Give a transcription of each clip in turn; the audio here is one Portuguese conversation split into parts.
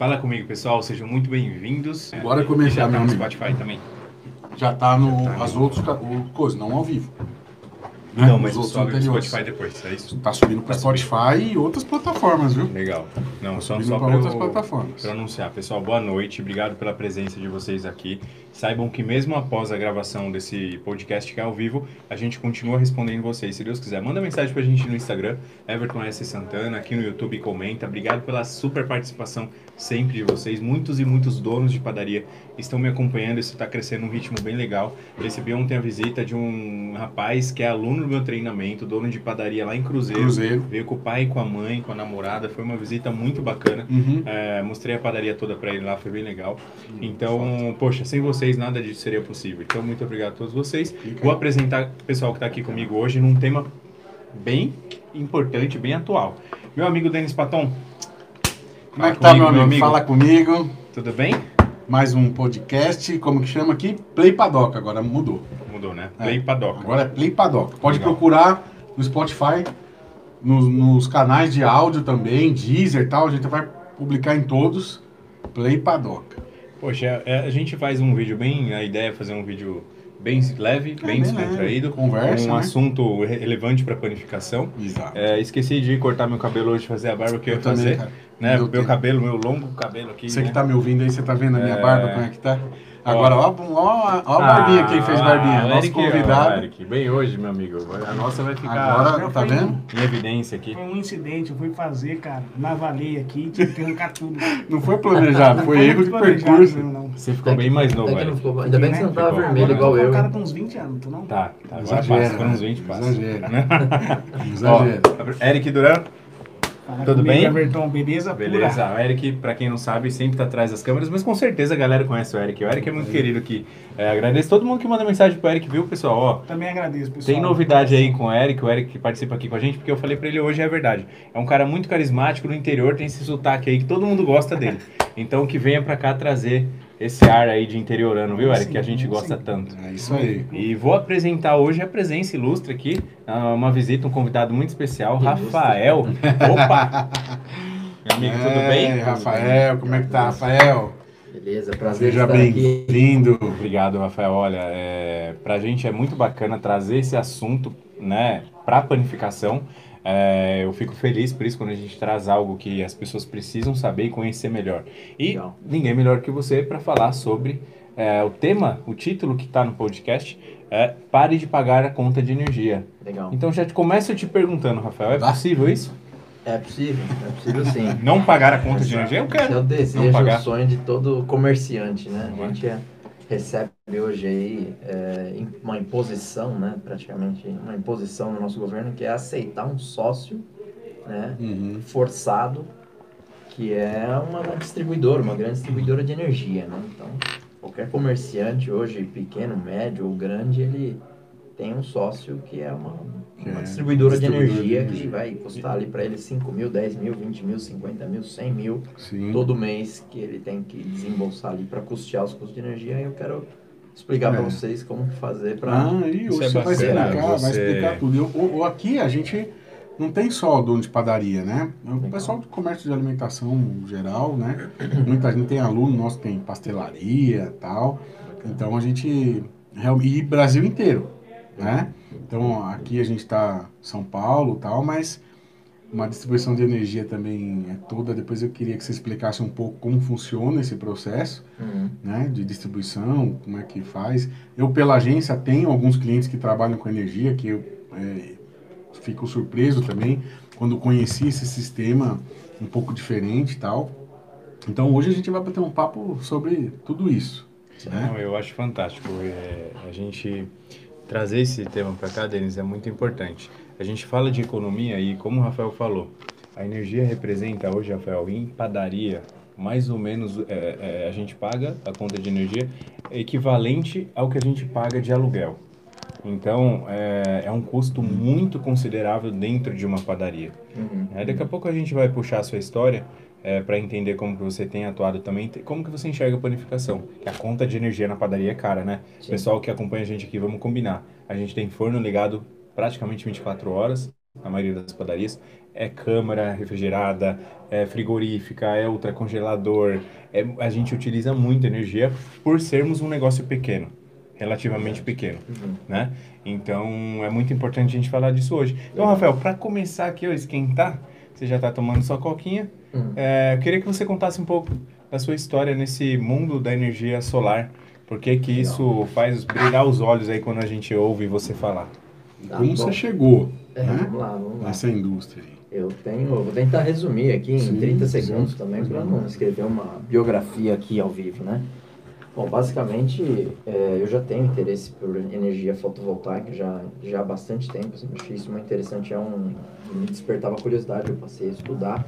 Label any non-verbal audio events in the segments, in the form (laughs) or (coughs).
Fala comigo, pessoal. Sejam muito bem-vindos. Bora começar, Já tá meu no amigo. Spotify também. Já tá no. Já tá as no- outras coisas, não ao vivo. Né? Não, mas Os o outros sobe no anteriores. Spotify depois, é isso? Tá subindo para Tá subindo. Spotify e outras plataformas, viu? Legal. Não, só, Subindo só para para outras eu- plataformas. Para anunciar. Pessoal, boa noite. Obrigado pela presença de vocês aqui. Saibam que mesmo após a gravação desse podcast que é ao vivo, a gente continua respondendo vocês. Se Deus quiser, manda mensagem pra gente no Instagram, Everton S. Santana, aqui no YouTube comenta. Obrigado pela super participação sempre de vocês. Muitos e muitos donos de padaria estão me acompanhando. Isso está crescendo num ritmo bem legal. Recebi ontem a visita de um rapaz que é aluno do meu treinamento, dono de padaria lá em Cruzeiro. Cruzeiro. Veio com o pai, com a mãe, com a namorada. Foi uma visita muito bacana. Uhum. É, mostrei a padaria toda pra ele lá, foi bem legal. Então, poxa, sem vocês nada disso seria possível. Então, muito obrigado a todos vocês. Fica Vou apresentar o pessoal que está aqui comigo hoje num tema bem importante, bem atual. Meu amigo Denis Paton. Como é que tá, comigo, meu amigo? Fala comigo. Tudo bem? Mais um podcast, como que chama aqui? Play Padoca, agora mudou. Mudou, né? É. Play Padoca. Agora é Play Padoca. Pode Legal. procurar no Spotify, nos, nos canais de áudio também, Deezer e tal. A gente vai publicar em todos. Play Padoca. Poxa, é, a gente faz um vídeo bem. A ideia é fazer um vídeo bem leve, É, bem descontraído. leve. Conversa, Um né? assunto re- relevante para panificação. Exato. É, esqueci de cortar meu cabelo hoje, fazer a barba que eu ia também, fazer. cara. né? Meu Meu cabelo, meu longo cabelo aqui. Você né? que tá me ouvindo aí, você tá vendo a minha É. barba, como é que tá? Agora, ó, ó, ó, ó a barbinha, quem fez Ah, barbinha. o Nosso Eric, ó, convidado. Eric, bem hoje, meu amigo. A nossa vai ficar Agora, tá vendo? em evidência aqui. Foi um incidente, eu fui fazer, cara, navalei aqui, tive que arrancar tudo. Não foi planejado, foi erro de percurso. Não, não. Você ficou bem mais novo, que não Eric. ficou- Ainda bem que você não tava Ficou. vermelho Agora igual eu eu. um cara com uns 20 anos, tu não? Tá, tá. Agora passa, foram uns né? 20 passos. Exagera. (laughs) Ó, Exagero. Eric Duran, Fala Tudo comigo, bem? Everton, beleza? beleza. O Eric, pra quem não sabe, sempre tá atrás das câmeras, mas com certeza a galera conhece o Eric. O Eric é muito querido aqui. É, agradeço todo mundo que manda mensagem pro Eric, viu, pessoal? Ó, Pura. Também agradeço, pessoal. Tem novidade aí com o Eric, o Eric que participa aqui com a gente, porque eu falei pra ele hoje é verdade. É um cara muito carismático no interior, tem esse sotaque aí que todo mundo gosta dele. (laughs) Então que venha pra cá trazer esse ar aí de interiorano, viu, Eric? Sim, que a gente gosta sim. tanto. É isso aí. E vou apresentar hoje a presença ilustre aqui, ah, uma visita, um convidado muito especial, Ilustre. Rafael. Opa! (laughs) Meu amigo, tudo É, bem? Rafael, como é que tá, Rafael? Beleza, prazer Seja bem-vindo. Obrigado, Rafael. Olha, é, pra gente é muito bacana trazer esse assunto, né, pra panificação. É, eu fico feliz por isso quando a gente traz algo que as pessoas precisam saber e conhecer melhor. E Legal. ninguém melhor que você para falar sobre é, o tema, o título que está no podcast é Pare de pagar a conta de energia. Legal. Então já te- começo te perguntando, Rafael, é possível isso? É possível, é possível sim. Não pagar a conta de energia? Eu Esse é o quero. desejo, o sonho de todo comerciante, né? Não? A gente é- recebe hoje aí é, uma imposição, né? Praticamente uma imposição no nosso governo que é aceitar um sócio, né? Uhum. Forçado, que é uma, distribuidora, uma grande distribuidora de energia, né? Então, qualquer comerciante hoje, pequeno, médio ou grande, ele tem um sócio que é uma, uma é distribuidora, de distribuidora de energia energia. que vai custar ali para ele 5 mil, 10 mil, 20 mil, 50 mil, 100 mil Sim. todo mês que ele tem que desembolsar ali para custear os custos de energia. E eu quero explicar para É. vocês como fazer para. Ah, e você é vai bacana, explicar, vai você- explicar tudo. Eu, o- o- aqui a gente não tem só dono de padaria, né? O Legal. pessoal do comércio de alimentação geral, né? Muita gente tem aluno nosso que tem pastelaria e tal. Então a gente. E Brasil inteiro, né? Então aqui a gente está São Paulo e tal, mas uma distribuição de energia também é toda. Depois eu queria que você explicasse um pouco como funciona esse processo Uhum. né, de distribuição, como é que faz. Eu, pela agência, tenho alguns clientes que trabalham com energia, que eu é, fico surpreso também quando conheci esse sistema um pouco diferente e tal. Então, hoje a gente vai bater um papo sobre tudo isso. Né? Não, eu acho fantástico. É, a gente trazer esse tema para cá, Denis, é muito importante. A gente fala de economia e, como o Rafael falou, a energia representa hoje, Rafael, em padaria, mais ou menos é, é, a gente paga a conta de energia equivalente ao que a gente paga de aluguel. Então, é, é um custo muito considerável dentro de uma padaria. Uhum. É, daqui a pouco a gente vai puxar a sua história para entender como que você tem atuado também, como que você enxerga a panificação. Que a conta de energia na padaria é cara, né? Sim. Pessoal que acompanha a gente aqui, vamos combinar. A gente tem forno ligado praticamente 24 horas, na maioria das padarias, é câmara refrigerada, é frigorífica, é ultracongelador. É, a gente utiliza muita energia por sermos um negócio pequeno, relativamente pequeno, Uhum. né? Então é muito importante a gente falar disso hoje. Então, Rafael, para começar aqui a esquentar, você já está tomando sua coquinha. Uhum. É, eu queria que você contasse um pouco da sua história nesse mundo da energia solar. Por que que isso faz brilhar os olhos aí quando a gente ouve você falar? Tá Como bom. você chegou É, né, vamos lá, vamos lá. nessa indústria aí? Eu tenho, vou tentar resumir aqui em Sim, 30 sim. segundos também, para não escrever uma biografia aqui ao vivo, né? Bom, basicamente, é, eu já tenho interesse por energia fotovoltaica já, já há bastante tempo. Assim, achei isso muito interessante, é um, me despertava curiosidade, eu passei a estudar.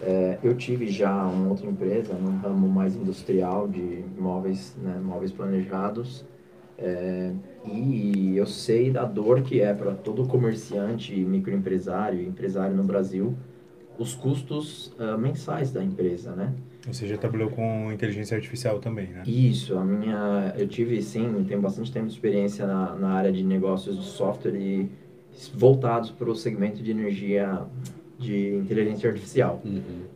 É, eu tive já uma outra empresa, num ramo mais industrial de móveis, né, móveis planejados. É, e eu sei da dor que é para todo comerciante, microempresário, empresário no Brasil, os custos ah, mensais da empresa, né? Você já trabalhou com inteligência artificial também, né? Isso, a minha, eu tive sim, tenho bastante tempo de experiência na, na área de negócios de software e voltados para o segmento de energia de inteligência artificial.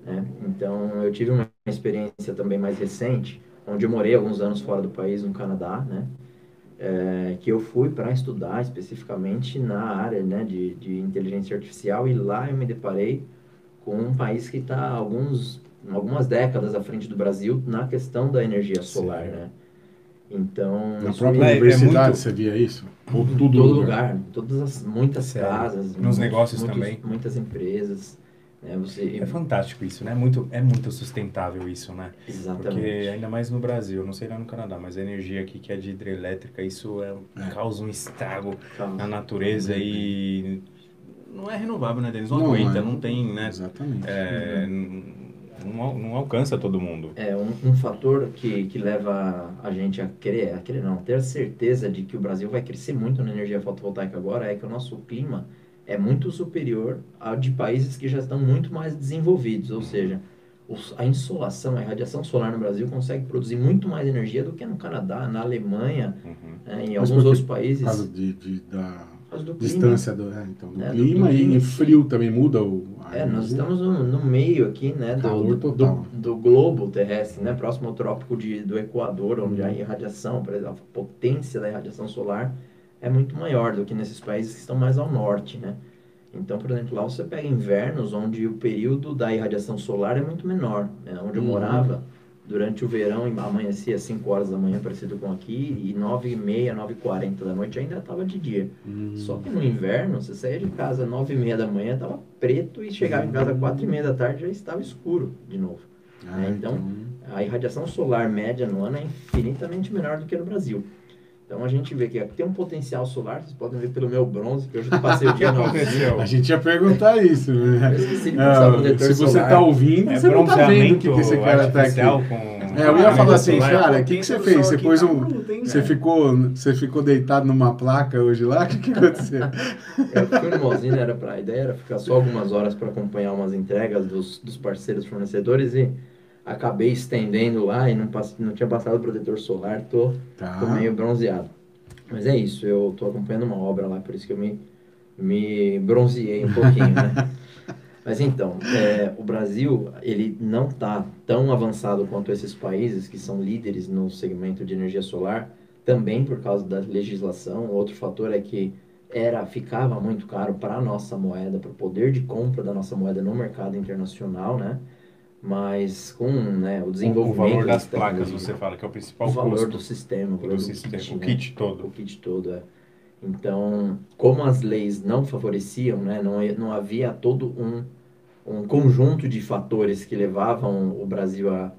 né? Então, eu tive uma experiência também mais recente, onde eu morei alguns anos fora do país, no Canadá, né? É, que eu fui para estudar especificamente na área né, de, de inteligência artificial e lá eu me deparei com um país que está alguns algumas décadas à frente do Brasil na questão da energia solar, Sim. né? Então, Na própria me- é- é universidade muito- você via isso? Ou em todo lugar, todas as muitas Sério. casas, Nos muitos- negócios muitos- também. muitas empresas, né? Você É fantástico isso, né? Muito, é muito sustentável isso, né? Porque exatamente. ainda mais no Brasil, não sei lá no Canadá, mas a energia aqui que é de hidrelétrica, isso é, É. causa um estrago Calma. na natureza e não é renovável, né, Denis? Não, Não aguenta, é. não tem, né? Exatamente. É, n- não, não alcança todo mundo. É um, um fator que, que leva a gente a querer, a querer não, ter certeza de que o Brasil vai crescer muito na energia fotovoltaica agora é que o nosso clima é muito superior ao de países que já estão muito mais desenvolvidos, ou seja, os- a insolação, a irradiação solar no Brasil consegue produzir muito mais energia do que no Canadá, na Alemanha, Uhum. né, em Mas alguns por outros Por países. causa de, de- da Do clima. distância do, é, então, do É, do- clima do e clima. frio também muda o. É, nós energia. estamos no, no meio aqui, né, do, Calor do, total. do, do globo terrestre, né, próximo ao trópico de, do Equador, onde a irradiação, por exemplo, a potência da irradiação solar é muito maior do que nesses países que estão mais ao norte, né. Então, por exemplo, lá você pega invernos onde o período da irradiação solar é muito menor, né, onde eu Uhum. Durante o verão amanhecia às 5 horas da manhã, parecido com aqui, e 9 e meia, 9 e 40 da noite ainda estava de dia. Hum. Só que no inverno, você saía de casa às nove e meia da manhã, tava preto, e chegava em casa às quatro e meia da tarde, já estava escuro de novo. Ah, né, então, A irradiação solar média no ano é infinitamente menor do que no Brasil. Então a gente vê que aqui tem um potencial solar, vocês podem ver pelo meu bronze, que eu passei o dia (laughs) aconteceu? a gente ia perguntar isso, né? Eu esqueci de passar o Ah, se você solar. tá ouvindo, É você não tá vendo que, esse cara tá aqui. com... É, eu ia falar assim, solar. cara, o que, que você fez? Você pôs um. Você ficou, você ficou deitado numa placa hoje lá? O que, que aconteceu? Eu fui no Mozina, era pra, a ideia era ficar só algumas horas para acompanhar umas entregas dos, dos parceiros fornecedores e acabei estendendo lá e não, pass, não tinha passado o protetor solar, tô, tô Tá. meio bronzeado. Mas é isso, eu tô acompanhando uma obra lá, por isso que eu me, me bronzeei um pouquinho, né? (laughs) Mas então, é, o Brasil, ele não está tão avançado quanto esses países que são líderes no segmento de energia solar, também por causa da legislação. Outro fator é que era ficava muito caro para a nossa moeda, para o poder de compra da nossa moeda no mercado internacional, né? Mas com né, o desenvolvimento... o valor das placas, você fala, que é o principal o valor custo do sistema, o valor do do sistema, kit, o né? kit todo. o kit todo, é. Então, como as leis não favoreciam, né, não, não havia todo um, um conjunto de fatores que levavam o Brasil a,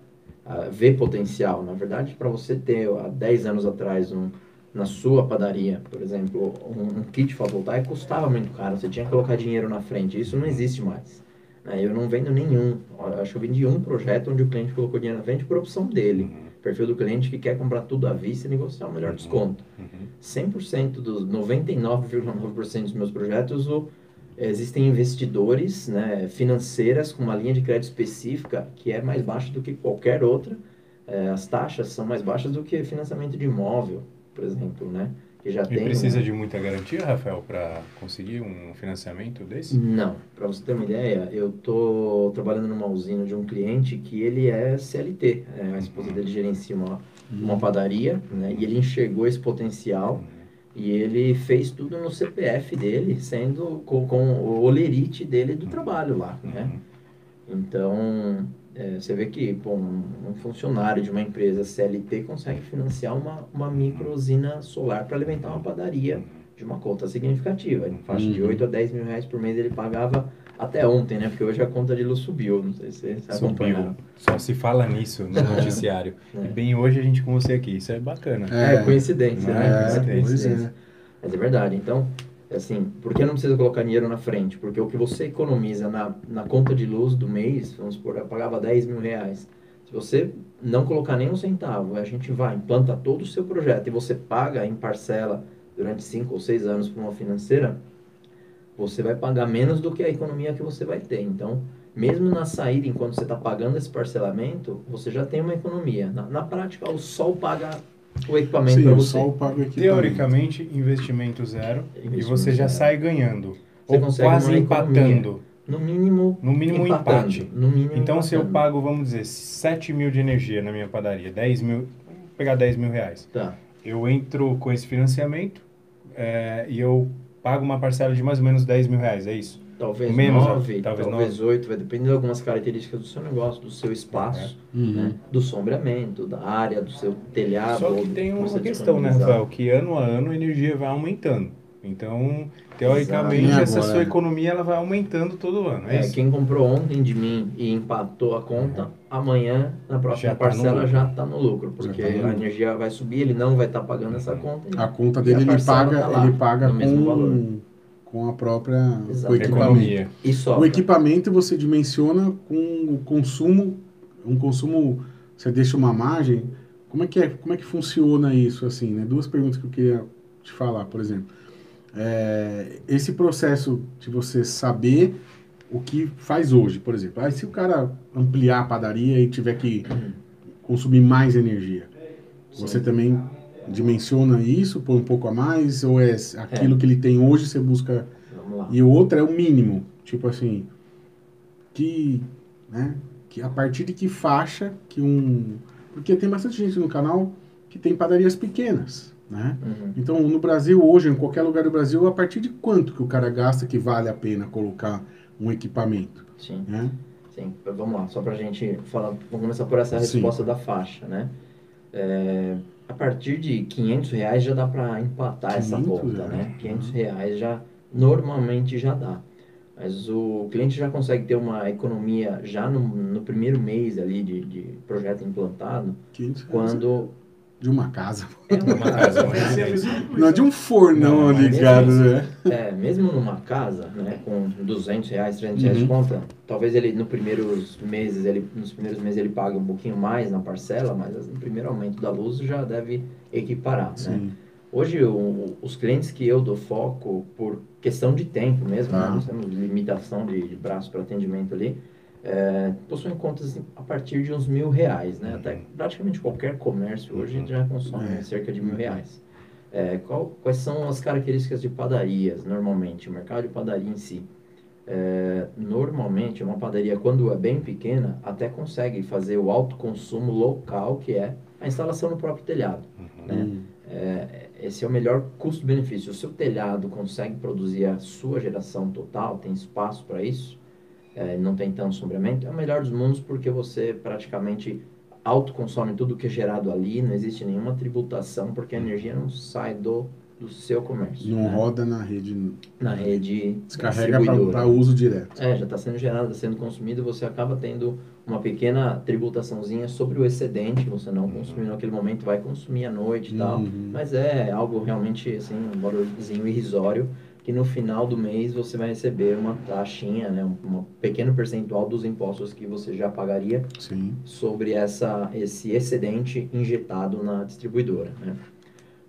a ver potencial. Na verdade, para você ter, há 10 anos atrás, um, na sua padaria, por exemplo, um, um kit fotovoltaico custava muito caro, você tinha que colocar dinheiro na frente, isso não existe mais. Né? Eu não vendo nenhum, acho que eu vendi um projeto onde o cliente colocou dinheiro na frente por opção dele. Uhum, Perfil do cliente que quer comprar tudo à vista e negociar o melhor Uhum. desconto. uhum. 100% dos 99,9% dos meus projetos o, existem investidores né, financeiras com uma linha de crédito específica que é mais baixa do que qualquer outra. É, as taxas são mais baixas do que financiamento de imóvel, por exemplo, né? Que já E tem... precisa um- de muita garantia, Rafael, para conseguir um financiamento desse? Não, para você ter uma ideia, eu tô trabalhando numa usina de um cliente que ele é CLT, é, a esposa dele gerencia uma, uma padaria, né, e ele enxergou esse potencial e ele fez tudo no CPF dele, sendo com, com o olerite dele do trabalho lá, né? Então, é, você vê que bom, um, funcionário de uma empresa CLT consegue financiar uma, uma micro usina solar para alimentar uma padaria de uma conta significativa. Em faixa de Uhum. 8 a 10 mil reais por mês ele pagava até ontem, né? Porque hoje a conta de luz subiu, não sei se você Subiu. acompanhou. Só se fala nisso no (laughs) noticiário. É. E bem hoje a gente com você aqui. Isso é bacana. É, coincidência, É, né? coincidência. pois é. Mas é verdade. Então, assim, por que não precisa colocar dinheiro na frente? Porque o que você economiza na, na conta de luz do mês, vamos supor, eu pagava 10 mil reais. Se você não colocar nem um centavo, a gente vai, implanta todo o seu projeto e você paga em parcela durante 5 ou 6 anos para uma financeira, você vai pagar menos do que a economia que você vai ter. Então, mesmo na saída, enquanto você está pagando esse parcelamento, você já tem uma economia. Na, na prática, o sol paga o equipamento para o você. sol paga o equipamento. Teoricamente, investimento zero. e Investimento você já zero. sai ganhando. Você ou consegue quase empatando. No mínimo, No mínimo empatando. empate. No mínimo Então, se eu empatando. pago, vamos dizer, 7 mil de energia na minha padaria, 10 mil, vou pegar 10 mil reais. Tá. Eu entro com esse financiamento é, e eu pago uma parcela de mais ou menos 10 mil reais, é isso? Talvez Menos, 9, talvez talvez, 8, vai depender de algumas características do seu negócio, do seu espaço, Uhum. né? do sombreamento, da área, do seu telhado. Só que tem uma questão, né. Rafael? Que ano a ano a energia vai aumentando. Então, teoricamente, Exato. Essa sua economia ela vai aumentando todo ano. É, É, quem comprou ontem de mim e empatou a conta, amanhã, na próxima Já tá parcela, lucro. já está no lucro. Porque tá no lucro. a energia vai subir, ele não vai estar pagando essa conta. e- A conta a dele ele paga, tá lá, ele paga no mesmo valor. Com, a própria com o Exato. equipamento. E. O equipamento você dimensiona com o consumo, um consumo, você deixa uma margem. Como é que é? Como é que funciona isso assim, né? Duas perguntas que eu queria te falar, por exemplo. É, esse processo de você saber o que faz hoje, por exemplo. Aí se o cara ampliar a padaria e tiver que consumir mais energia, você também dimensiona isso, põe um pouco a mais, ou é aquilo que ele tem hoje, você busca Vamos lá. e o outro é o mínimo. Tipo assim, que, né, que a partir de que faixa que um... Porque tem bastante gente no canal que tem padarias pequenas, né? Uhum. Então, no Brasil, hoje, em qualquer lugar do Brasil, a partir de quanto que o cara gasta que vale a pena colocar um equipamento, Sim. né? Sim, vamos lá, só para a gente falar, vamos começar por essa Sim. resposta da faixa, né? É, a partir de 500 reais já dá para empatar essa 500 conta, né? 500 reais já normalmente já dá. Mas o cliente já consegue ter uma economia já no, no primeiro mês ali de, de projeto implantado, 500 reais quando de uma casa. é uma casa, (laughs) né? Não é de um fornão Não, ligado, mesmo né? É, mesmo numa casa, né, com 200 reais, 300 reais de Uhum. conta, talvez ele no primeiros meses, ele, nos primeiros meses ele pague um pouquinho mais na parcela, mas no primeiro aumento da luz já deve equiparar, né? Sim. Hoje, o- os clientes que eu dou foco, por questão de tempo mesmo, Tá. né, nós temos limitação de, de braço para atendimento ali, é, possuem contas a partir de uns mil reais, né? Até praticamente qualquer comércio hoje já consome É. cerca de mil reais. É, qual- quais são as características de padarias, normalmente, o mercado de padaria em si? É, normalmente, uma padaria, quando é bem pequena, até consegue fazer o autoconsumo local, que é a instalação no próprio telhado. Né? Hum. É, esse é o melhor custo-benefício. O seu telhado consegue produzir a sua geração total, tem espaço para isso, é, não tem tanto sombreamento, é o melhor dos mundos porque você praticamente autoconsome tudo que é gerado ali, não existe nenhuma tributação, porque a energia não sai do, do seu comércio. Não né? roda na rede, Na rede descarrega para uso direto. É, já está sendo gerado, está sendo consumido, você acaba tendo uma pequena tributaçãozinha sobre o excedente, você não consumiu naquele momento, vai consumir à noite e tal. Uhum. Mas é algo realmente, assim, um valorzinho irrisório, que no final do mês você vai receber uma taxinha, né, um um pequeno percentual dos impostos que você já pagaria Sim. sobre essa, esse excedente injetado na distribuidora, né?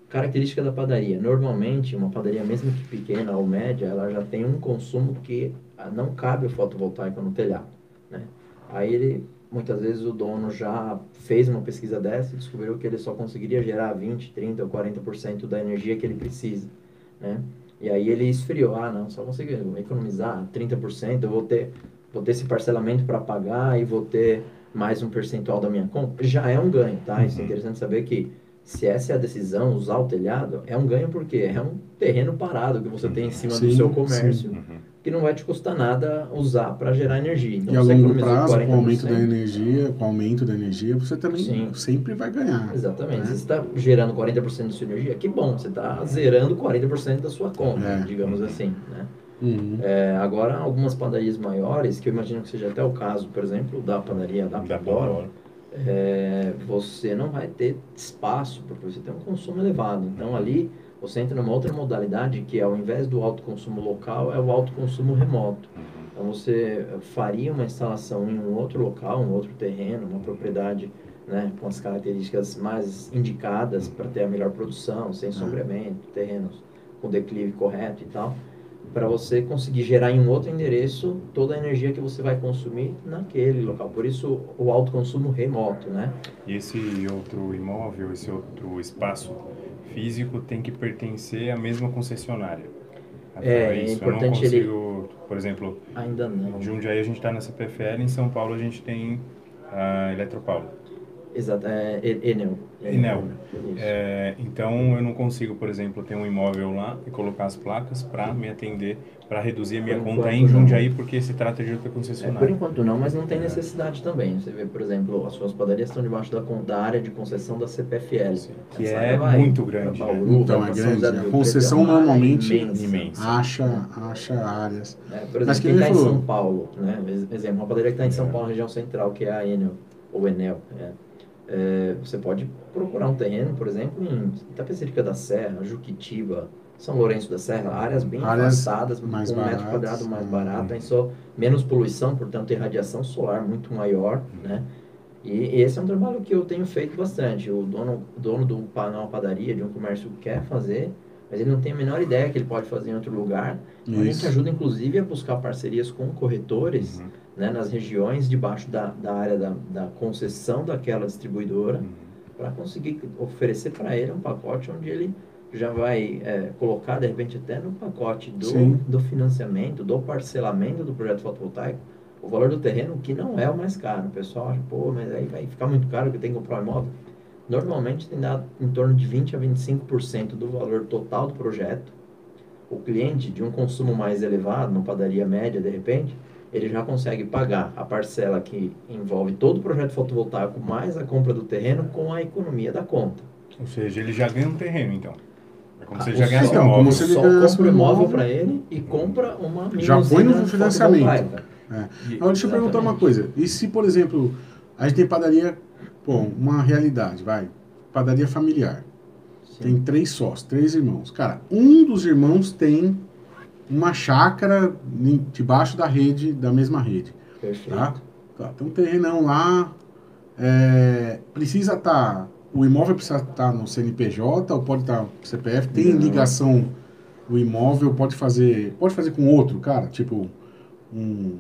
Característica da padaria. Normalmente, uma padaria, mesmo que pequena ou média, ela já tem um consumo que ah, não cabe o fotovoltaico no telhado, né? Aí ele, muitas vezes o dono já fez uma pesquisa dessa e descobriu que ele só conseguiria gerar 20, 30 ou 40% da energia que ele precisa, né? E aí ele esfriou, ah, não, só consigo economizar 30%, eu vou ter, vou ter esse parcelamento para pagar e vou ter mais um percentual da minha conta. Já é um ganho, tá? Isso é Uhum. interessante saber que se essa é a decisão, usar o telhado, é um ganho porque é um terreno parado que você tem em cima do Sim, seu sim. comércio, Uhum. Que não vai te custar nada usar para gerar energia. Então, E a você longo prazo, com o aumento 40%. da energia, com o aumento da energia, você também Sim. sempre vai ganhar. Exatamente. né? Se você está gerando 40% da sua energia, que bom, você está zerando 40% da sua conta, É. digamos assim, né? Uhum. É, agora, algumas padarias maiores, que eu imagino que seja até o caso, por exemplo, da padaria da Da Pandora, Pandora. é, você não vai ter espaço, porque você tem um consumo elevado. Então, ali, você entra numa outra modalidade, que ao invés do alto consumo local, é o alto consumo remoto. Uhum. Então, você faria uma instalação em um outro local, um outro terreno, uma propriedade né, com as características mais indicadas para ter a melhor produção, sem sombreamento, terrenos com declive correto e tal, para você conseguir gerar em um outro endereço toda a energia que você vai consumir naquele local. Por isso, o alto consumo remoto, né? E esse outro imóvel, esse outro espaço físico tem que pertencer à mesma concessionária. É, Para é isso, eu não importante ele- consigo, por exemplo, Ainda não. em Jundiaí a gente está nessa PFL, em São Paulo a gente tem a Eletropaulo. Exato, é E- Enel. Enel. É, então eu não consigo, por exemplo, ter um imóvel lá e colocar as placas para me atender, para reduzir a minha Por conta em não. Jundiaí, porque se trata de outra É, por concessionária. enquanto não, mas não tem necessidade também. Você vê, por exemplo, as suas padarias estão debaixo da, da área de concessão da CPFL. Sim, que Essa é área vai muito grande, né? Bauru, Então, vai é grande. A Rio concessão Preto, é normalmente imensa. imensa. Acha, acha áreas. É, por Mas exemplo, que quem está em. São Paulo, né? Ex- Exemplo, uma padaria que está em São É. Paulo, região central, que é a Enel, ou Enel. é. É, você pode procurar um terreno, por exemplo, em Itapecerica da Serra, Juquitiba, São Lourenço da Serra, áreas bem Áreas afastadas, mais com um metro quadrado mais barato, tem só menos poluição, portanto, tem radiação solar muito maior, né? E esse é um trabalho que eu tenho feito bastante. O dono, dono de uma padaria, de um comércio, quer fazer, mas ele não tem a menor ideia que ele pode fazer em outro lugar. Então, a gente ajuda, inclusive, a buscar parcerias com corretores Uhum, né, nas regiões debaixo da, da área da, da concessão daquela distribuidora uhum. para conseguir oferecer para ele um pacote onde ele já vai é, colocar, de repente, até no pacote do, Sim. do financiamento, do parcelamento do projeto fotovoltaico, o valor do terreno, que não é o mais caro. O pessoal acha, pô, mas aí vai ficar muito caro que tenho que comprar um imóvel. Normalmente tem dado em torno de 20% a 25% do valor total do projeto. O cliente de um consumo mais elevado, numa padaria média, de repente, ele já consegue pagar a parcela que envolve todo o projeto fotovoltaico mais a compra do terreno com a economia da conta. Ou seja, ele já ganha um terreno, então. É como se ele Ah, já o ganhasse um sol- imóvel. como O se ele sol ganhasse compra um imóvel para ele e compra uma Já põe no financiamento. É. E- Agora, deixa eu perguntar uma coisa. E se, por exemplo, a gente tem padaria, pô, uma realidade, vai. Padaria familiar. Sim. Tem três sócios, três irmãos. Cara, um dos irmãos tem uma chácara debaixo da rede, da mesma rede. Perfeito. Tá? Tá, tem um terrenão lá. é, precisa estar. O imóvel precisa estar no CNPJ ou pode estar no CPF? Tem Não. ligação. O imóvel pode fazer. Pode fazer com outro, cara? Tipo, um,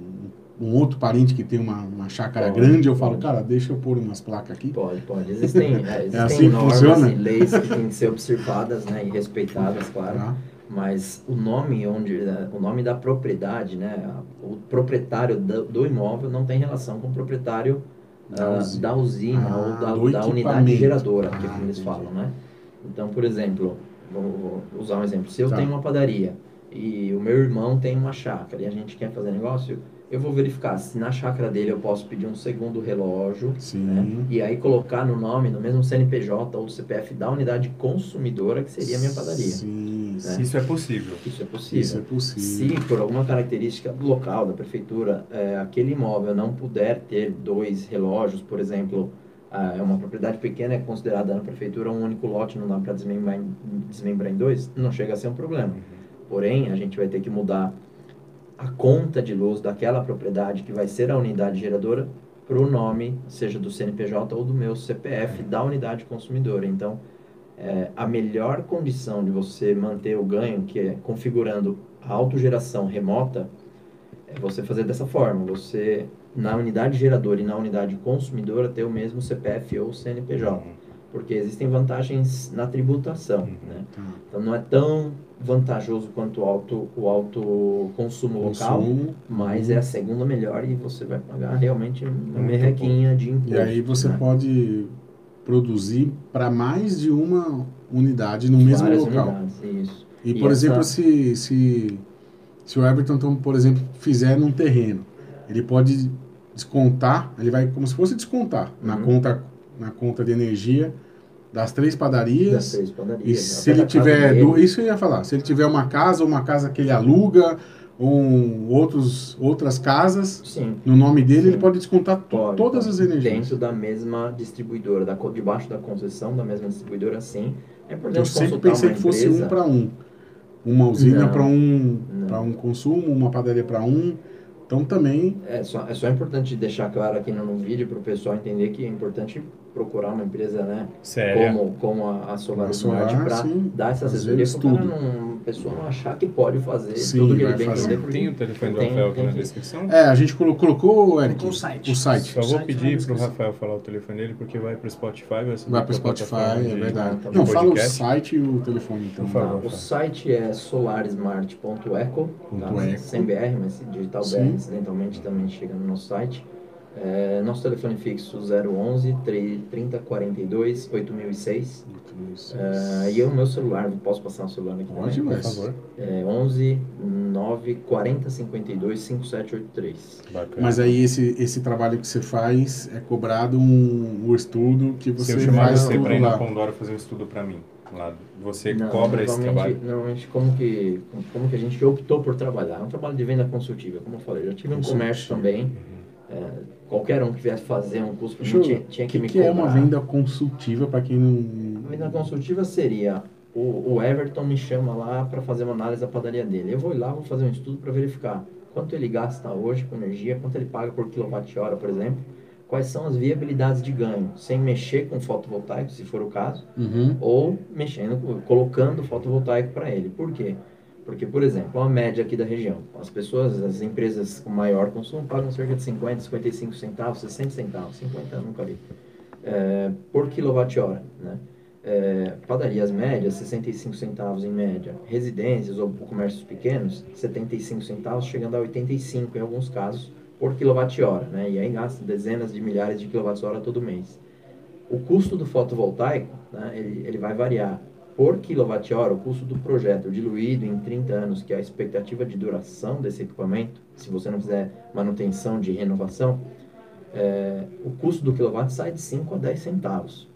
um outro parente que tem uma, uma chácara Pode, grande, eu falo, pode. cara, deixa eu pôr umas placas aqui. Pode, pode. Existem, (laughs) é, existem assim que normas funciona? e leis que têm que ser observadas né, e respeitadas, claro. Tá? Mas o nome onde eh, o nome da propriedade, né, o proprietário do, do imóvel não tem relação com o proprietário Da ah, usina. da usina Ah, ou da, da unidade geradora, que é Ah, como eles entendi. falam, né? Então, por exemplo, vou, vou usar um exemplo. Se eu Tá. tenho uma padaria e o meu irmão tem uma chácara e a gente quer fazer negócio, eu vou verificar se na chácara dele eu posso pedir um segundo relógio né? E aí colocar no nome, no mesmo CNPJ ou CPF da unidade consumidora, que seria a minha padaria. Sim, sim. Isso é possível. Isso é possível. Isso é possível. Se por alguma característica do local, da prefeitura, eh, aquele imóvel não puder ter dois relógios, por exemplo, ah, é uma propriedade pequena, é considerada na prefeitura um único lote, não dá para desmembrar, em- desmembrar em dois, não chega a ser um problema. Porém, a gente vai ter que mudar a conta de luz daquela propriedade que vai ser a unidade geradora para o nome, seja do CNPJ ou do meu CPF da unidade consumidora. Então, é, a melhor condição de você manter o ganho, que é configurando a autogeração remota, é você fazer dessa forma. Você na unidade geradora e na unidade consumidora ter o mesmo CPF ou CNPJ, porque existem vantagens na tributação, né? Tá. Então não é tão vantajoso quanto o alto, o alto consumo local, Consumo. mas é a segunda melhor e você vai pagar realmente uma Muito merrequinha de imposto. E aí você né? pode produzir para mais de uma unidade no mesmo Várias local. unidades, isso. E, E por essa- exemplo, se, se, se o Everton, então, por exemplo, fizer num terreno, ele pode descontar, ele vai como se fosse descontar na, Uhum. conta, na conta de energia das três padarias. Das três padarias, E até se ele tiver, du- isso eu ia falar, se ele tiver uma casa, uma casa que ele aluga, ou outros, outras casas, Sim, no nome dele, Sim. ele pode descontar pode, todas as energias. Dentro da mesma distribuidora, da, debaixo da concessão da mesma distribuidora, sim. É importante Eu sempre pensei que fosse um para um. Uma usina para um, um consumo, uma padaria para um. Então também É só, é só importante deixar claro aqui no vídeo para o pessoal entender que é importante procurar uma empresa, né? Séria. Como, como a, a Solar Smart para dar essa assessoria para o cara não, pessoa não achar que pode fazer Sim, tudo que ele bem fazer. porque Tem o telefone do tem- Rafael aqui tem na descrição? É, a gente colo- colocou, Eric, Colocou o site. o site. Só vou site pedir pro descrição. Rafael falar o telefone dele, porque vai pro Spotify, vai Vai para pra Spotify, é de- verdade. tá Não, de fala o site e o telefone então. Favor. Tá, o site é solarsmart.eco, tá? Sem BR, mas digital BR Sim. incidentalmente também chega no nosso site. É, nosso telefone fixo 011 3042 8006. É, e o meu celular, posso passar o celular aqui Pode, também? Por favor. É 11 9 40 52 5783. Bacana. Mas aí esse, esse trabalho que você faz é cobrado um, um estudo que Se você eu chamar faz você pra ir na lá. Pandora fazer um estudo pra mim, lá, você Não, cobra esse trabalho? Normalmente, como que, como que a gente optou por trabalhar? É um trabalho de venda consultiva, como eu falei. Eu já tive um comércio também. É, qualquer um que viesse fazer um curso para mim tinha, tinha O que, que, me que é cobrar. uma venda consultiva para quem não. A venda consultiva seria o, o Everton me chama lá para fazer uma análise da padaria dele. Eu vou lá, vou fazer um estudo para verificar quanto ele gasta hoje com energia, quanto ele paga por quilowatt-hora, por exemplo, quais são as viabilidades de ganho, sem mexer com fotovoltaico, se for o caso, Uhum. ou mexendo, colocando fotovoltaico para ele. Por quê? Porque, por exemplo, a média aqui da região, as pessoas, as empresas com maior consumo pagam cerca de 50, 55 centavos, 60 centavos, 50 eu nunca vi, é, por quilowatt-hora, né? É, padarias médias, 65 centavos em média. Residências ou comércios pequenos, 75 centavos, chegando a 85 em alguns casos, por quilowatt-hora, né? E aí gasta dezenas de milhares de quilowatts-hora todo mês. O custo do fotovoltaico, né, ele, ele vai variar por quilowatt-hora, o custo do projeto diluído em 30 anos, que é a expectativa de duração desse equipamento, se você não fizer manutenção de renovação, é, o custo do quilowatt sai de 5 a 10 centavos.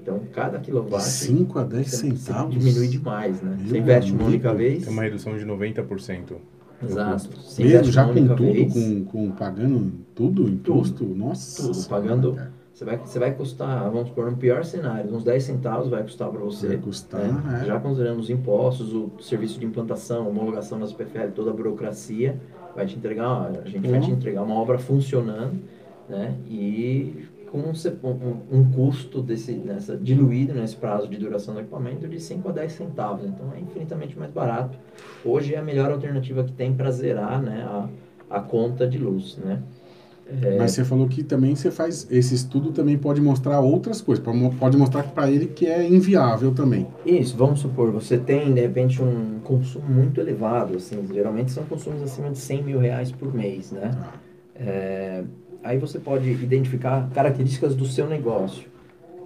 Então, cada quilowatt 5 a 10 você- você centavos. diminui demais, né? Meu Você investe uma única vez. Tem uma redução de 90%. no Exato. Mesmo já com tudo, vez, com, com pagando tudo, imposto, nossa. tudo, pagando. Você vai, você vai custar, vamos supor, no pior cenário, uns 10 centavos vai custar para você. Vai custar, né? é. Já considerando os impostos, o serviço de implantação, homologação das PFL, toda a burocracia, vai te entregar, ó, a gente vai Uhum. te entregar uma obra funcionando, né? E com um, um, um custo desse, nessa, diluído nesse prazo de duração do equipamento de 5 a 10 centavos. Então é infinitamente mais barato. Hoje é a melhor alternativa que tem para zerar né, a, a conta de luz, né? É, Mas você falou que também você faz esse estudo também pode mostrar outras coisas, pode mo- pode mostrar para ele que é inviável também. Isso, vamos supor, você tem de repente um consumo muito elevado, assim, geralmente são consumos acima de 100 mil reais por mês, né? Tá. É, aí você pode identificar características do seu negócio.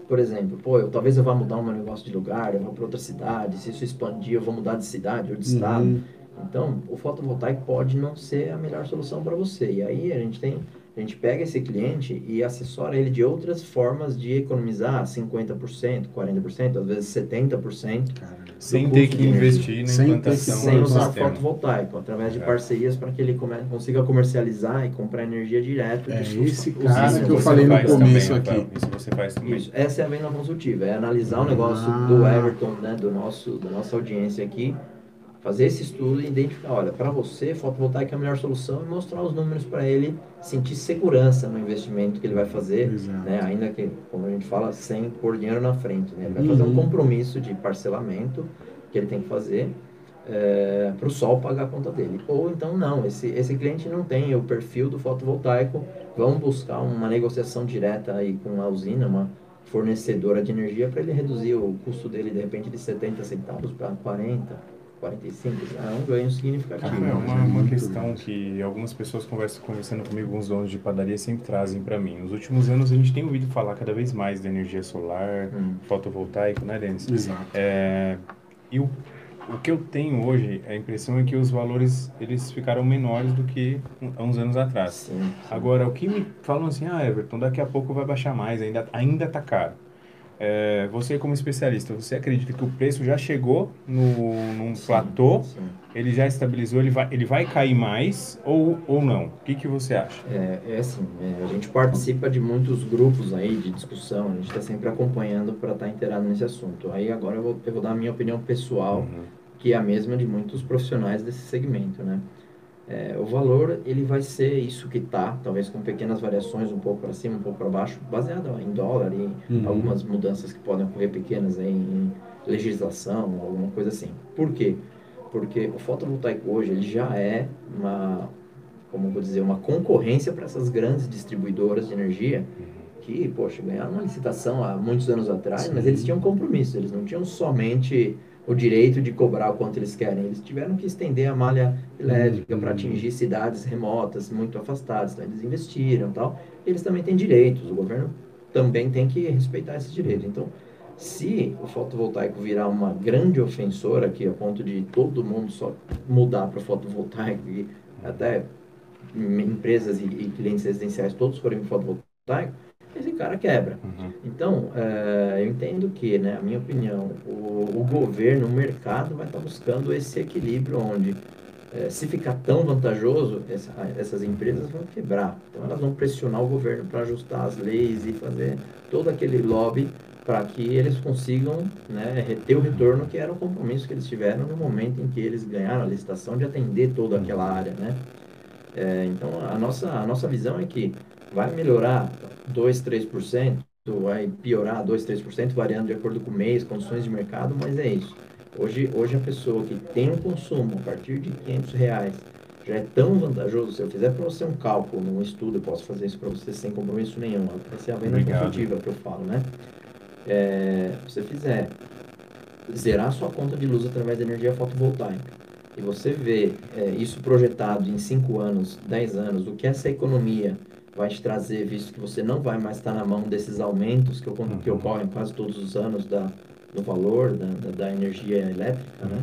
Por exemplo, pô, eu, talvez eu vá mudar o meu negócio de lugar, eu vou para outra cidade, se isso expandir eu vou mudar de cidade ou de estado. Uhum. Então, o fotovoltaico pode não ser a melhor solução para você. E aí a gente tem, a gente pega esse cliente e assessora ele de outras formas de economizar 50%, 40%, às vezes 70%, Cara, Sem ter que investir na Sem ter que implantação sem usar fotovoltaico, através de É. parcerias para que ele come- consiga comercializar e comprar energia direto. É de esse cara os- que eu você falei no começo também, aqui. Isso você faz também. Isso, essa é a venda consultiva, é analisar o negócio Ah. do Everton, né, do nosso, da nossa audiência aqui, fazer esse estudo e identificar, olha, para você, fotovoltaica é a melhor solução e mostrar os números para ele sentir segurança no investimento que ele vai fazer, Exato. né, ainda que, como a gente fala, sem pôr dinheiro na frente, né, ele vai fazer Uhum. um compromisso de parcelamento que ele tem que fazer, para o sol pagar a conta dele. Ou então não, esse, esse cliente não tem o perfil do fotovoltaico, vamos buscar uma negociação direta aí com a usina, uma fornecedora de energia, para ele reduzir o custo dele de repente de 70 centavos para 40 45, é um ganho significativo. É uma, é uma questão que algumas pessoas conversam, conversando comigo, alguns donos de padaria sempre trazem para mim. Nos últimos anos a gente tem ouvido falar cada vez mais da energia solar, Hum. fotovoltaico, né, Denis? Exato. É, e o, o que eu tenho hoje, a impressão é que os valores eles ficaram menores do que há uns anos atrás. Sim, sim. Agora, o que me falam assim, ah, Everton, daqui a pouco vai baixar mais, ainda, ainda tá caro. É, você como especialista, você acredita que o preço já chegou no, num Sim, platô, sim. ele já estabilizou, ele vai, ele vai cair mais ou, ou não? O que, que você acha? É, é assim, é, a gente participa de muitos grupos aí de discussão, a gente está sempre acompanhando para estar inteirado nesse assunto. Aí agora eu vou, eu vou dar a minha opinião pessoal, Uhum. que é a mesma de muitos profissionais desse segmento, né? É, o valor, ele vai ser isso que tá, talvez com pequenas variações, um pouco para cima, um pouco para baixo, baseado em dólar e Uhum. algumas mudanças que podem ocorrer pequenas aí em legislação, alguma coisa assim. Por quê? Porque o fotovoltaico hoje, ele já é uma, como vou dizer, uma concorrência para essas grandes distribuidoras de energia que, poxa, ganharam uma licitação há muitos anos atrás, mas Sim. eles tinham compromisso, eles não tinham somente o direito de cobrar o quanto eles querem, eles tiveram que estender a malha elétrica Uhum. para atingir cidades remotas, muito afastadas, então eles investiram tal. Eles também têm direitos, o governo também tem que respeitar esses direitos. Então, se o fotovoltaico virar uma grande ofensora aqui, a ponto de todo mundo só mudar para fotovoltaico e até em- empresas e, e clientes residenciais todos forem para fotovoltaico, esse cara quebra. Uhum. Então, eh, eu entendo que, né, a minha opinião, o, o governo, o mercado vai estar buscando esse equilíbrio onde, eh, se ficar tão vantajoso, essa- essas empresas vão quebrar. Então, elas vão pressionar o governo para ajustar as leis e fazer todo aquele lobby para que eles consigam né, reter o retorno que era o compromisso que eles tiveram no momento em que eles ganharam a licitação de atender toda aquela área, né? É, então, a nossa, a nossa visão é que vai melhorar 2, 3%, vai piorar 2, 3%, variando de acordo com o mês, condições de mercado, mas é isso. Hoje, hoje a pessoa que tem um consumo a partir de 500 reais já é tão vantajoso. Se eu fizer para você um cálculo, um estudo, eu posso fazer isso para você sem compromisso nenhum. Vai ser a venda Obrigado. consultiva que eu falo, né? É, se você fizer zerar sua conta de luz através da energia fotovoltaica e você vê é, isso projetado em 5 anos, 10 anos, o que essa economia vai te trazer, visto que você não vai mais estar na mão desses aumentos que, ocor- que Uhum. ocorrem quase todos os anos da, do valor da, da, da energia elétrica, né?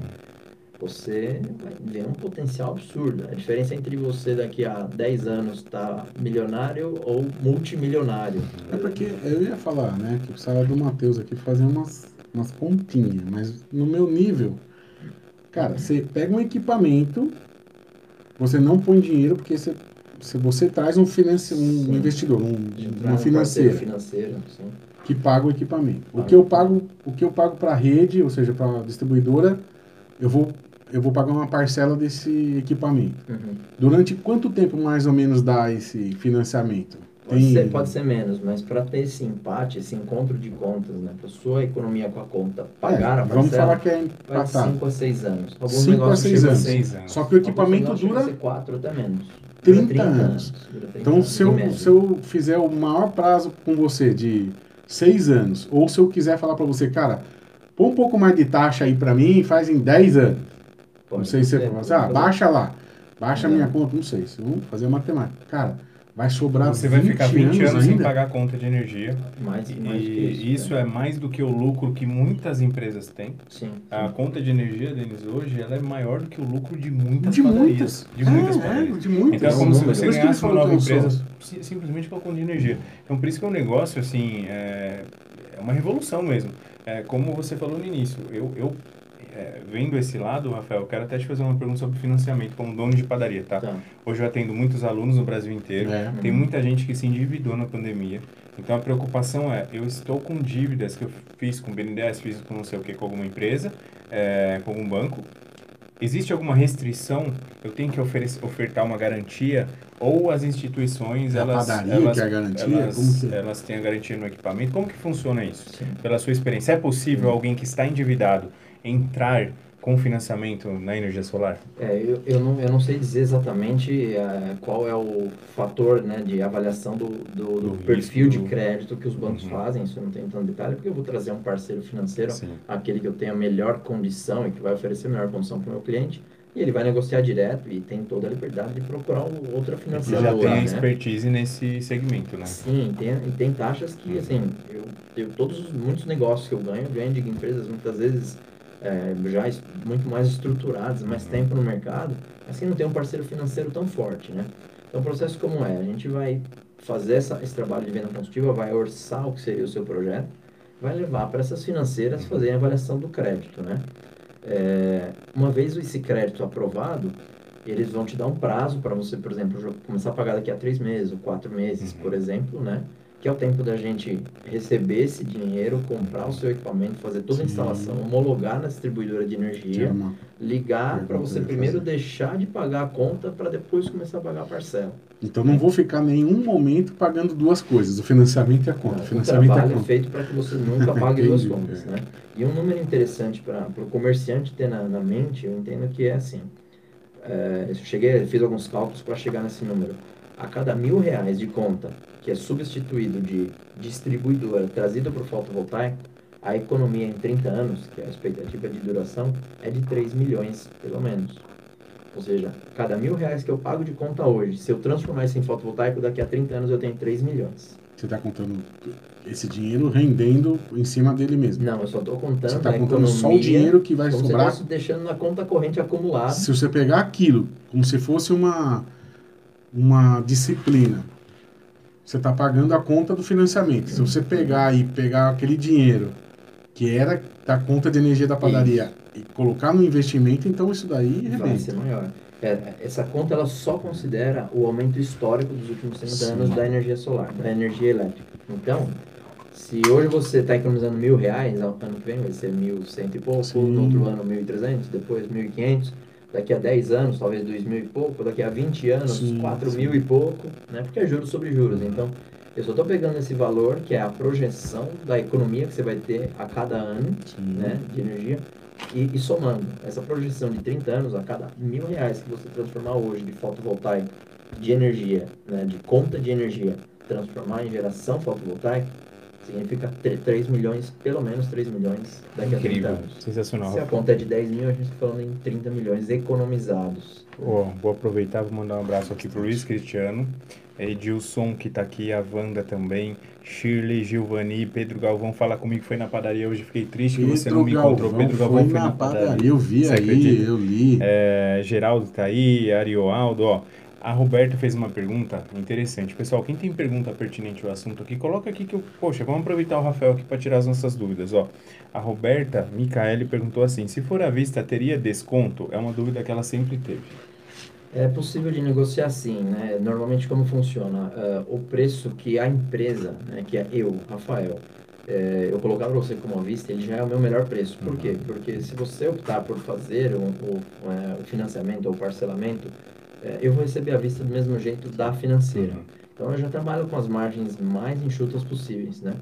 Você vai ver um potencial absurdo. A diferença entre você daqui a 10 anos estar milionário ou multimilionário. É porque eu ia falar, né, que precisava do Matheus aqui fazer umas, umas continhas, mas no meu nível, cara, você pega um equipamento, você não põe dinheiro porque você, se você traz um, financi, um Sim. investidor, um, uma financeira sim. que paga o equipamento. O Paga. que eu pago, o que eu pago para a rede, ou seja, para a distribuidora, eu vou eu vou pagar uma parcela desse equipamento. Uhum. Durante quanto tempo mais ou menos dá esse financiamento? Pode, ser, pode ser menos, mas para ter esse empate, esse encontro de contas, né? Para sua economia com a conta pagar É, a Vamos falar parcela, que é empatado. 5 a 6 anos. Alguns Cinco a negócios seis chegam a anos. ser- Seis anos. Só que o equipamento dura ser 4 até menos. 30 Dura anos. Dura 30 Então, anos, se eu, média. se eu fizer o maior prazo com você de seis anos, ou se eu quiser falar para você, cara, põe um pouco mais de taxa aí para mim e faz em 10 anos. não Pode sei se você ser, fala assim, ah, baixa lá, baixa a minha Não. conta, não sei. Se vamos fazer matemática. Cara, vai sobrar Você vai 20 ficar 20 anos, sem ainda. pagar conta de energia. Mais, E mais isso. isso, né? é mais do que o lucro que muitas empresas têm. Sim. A conta de energia deles hoje ela é maior do que o lucro de muitas De padarias. muitas. De muitas É, padarias. é, de muitas. Então é como se você ganhasse uma nova é um empresa si- simplesmente com a conta de energia. Então por isso que o negócio, assim, é, é uma revolução mesmo. É, como você falou no início, eu, eu é, vendo esse lado, Rafael, eu quero até te fazer uma pergunta sobre financiamento como dono de padaria, tá? Tá. Hoje eu atendo muitos alunos no Brasil inteiro. É. Tem muita gente que se endividou na pandemia. Então a preocupação é, eu estou com dívidas que eu fiz com o BNDES, fiz com não sei o que, com alguma empresa, é, com algum banco. Existe alguma restrição? Eu tenho que oferecer, ofertar uma garantia? Ou as instituições, É a elas, padaria elas, que é a garantia? elas, Como que- elas têm a garantia no equipamento? Como que funciona isso? Sim. Pela sua experiência, é possível alguém que está endividado entrar com financiamento na energia solar? É, eu, eu, não, eu não sei dizer exatamente é, qual é o fator né, de avaliação do, do, do, do perfil risco, de crédito que os bancos uhum. fazem, isso eu não tenho tanto detalhe, porque eu vou trazer um parceiro financeiro, Sim. aquele que eu tenho a melhor condição e que vai oferecer a melhor condição para o meu cliente, e ele vai negociar direto e tem toda a liberdade de procurar outra financiadora. já tem né? expertise nesse segmento, né? Sim, tem, tem taxas que, assim, eu, eu, todos os muitos negócios que eu ganho, eu ganho de empresas muitas vezes é, já muito mais estruturadas, mais uhum. tempo no mercado, mas que não tem um parceiro financeiro tão forte, né? Então, o processo como é? A gente vai fazer essa, esse trabalho de venda consultiva, vai orçar o que seria o seu projeto, vai levar para essas financeiras uhum. fazerem a avaliação do crédito, né? É, uma vez esse crédito aprovado, eles vão te dar um prazo para você, por exemplo, começar a pagar daqui a três meses ou quatro meses, uhum. por exemplo, né? Que é o tempo da gente receber esse dinheiro, comprar o seu equipamento, fazer toda a instalação, homologar na distribuidora de energia, ligar para você primeiro fazer. deixar de pagar a conta para depois começar a pagar a parcela. Então não vou ficar nenhum momento pagando duas coisas, o financiamento e a conta. Não, o financiamento o trabalho é, é feito para que você nunca (laughs) pague duas contas, é. né? E um número interessante para o comerciante ter na, na, mente, eu entendo que é assim. É, eu cheguei, fiz alguns cálculos para chegar nesse número. A cada mil reais de conta que é substituído de distribuidora trazido para o fotovoltaico, a economia em 30 anos, que é a expectativa de duração, é de 3 milhões, pelo menos. Ou seja, cada mil reais que eu pago de conta hoje, se eu transformar isso em fotovoltaico, daqui a 30 anos eu tenho 3 milhões. Você está contando esse dinheiro rendendo em cima dele mesmo? Não, eu só estou contando Você está contando só o dinheiro que vai sobrar? Você deixando na conta corrente acumulada. Se você pegar aquilo como se fosse uma, uma disciplina, você está pagando a conta do financiamento. Se você pegar e pegar aquele dinheiro que era da conta de energia da padaria e colocar no investimento, então isso daí rebenta. Vai ser maior. É, essa conta ela só considera o aumento histórico dos últimos 30 Sim. anos da energia solar, da energia elétrica. Então, se hoje você está economizando mil reais, ano que vem vai ser mil cento e pouco, Sim. no outro ano mil e trezentos, depois mil e quinhentos, daqui a 10 anos, talvez dois mil e pouco, daqui a 20 anos, sim, quatro sim. mil e pouco, né? Porque é juros sobre juros. Então, eu só estou pegando esse valor, que é a projeção da economia que você vai ter a cada ano, né? De energia, e, e, somando essa projeção de 30 anos, a cada mil reais que você transformar hoje de fotovoltaico de energia, né? De conta de energia, transformar em geração fotovoltaica, Significa 3 milhões, pelo menos 3 milhões daqui Incrível. a 30 anos. Sensacional. Se a conta é de 10 mil, a gente está falando em 30 milhões economizados. Oh, vou aproveitar, vou mandar um abraço aqui para o Luiz Cristiano, Edilson que está aqui, a Wanda também, Shirley, Gilvani, Pedro Galvão fala comigo foi na padaria hoje, fiquei triste Pedro que você não me Galvão encontrou. Pedro Galvão foi, foi na, na padaria. padaria. Eu vi você aí, acredita? eu li. É, Geraldo está aí, Arioaldo, ó. A Roberta fez uma pergunta interessante. Pessoal, quem tem pergunta pertinente ao assunto aqui, coloca aqui que eu. Poxa, vamos aproveitar o Rafael aqui para tirar as nossas dúvidas. Ó, a Roberta Micaele perguntou assim: se for à vista, teria desconto? É uma dúvida que ela sempre teve. É possível de negociar sim, né? Normalmente como funciona? Uh, o preço que a empresa, né, que é eu, Rafael, é, eu colocar para você como à vista, ele já é o meu melhor preço. Por uhum. quê? Porque se você optar por fazer o, o, é, o financiamento ou parcelamento, é, eu vou receber a vista do mesmo jeito da financeira. Uhum. Então eu já trabalho com as margens mais enxutas possíveis, né?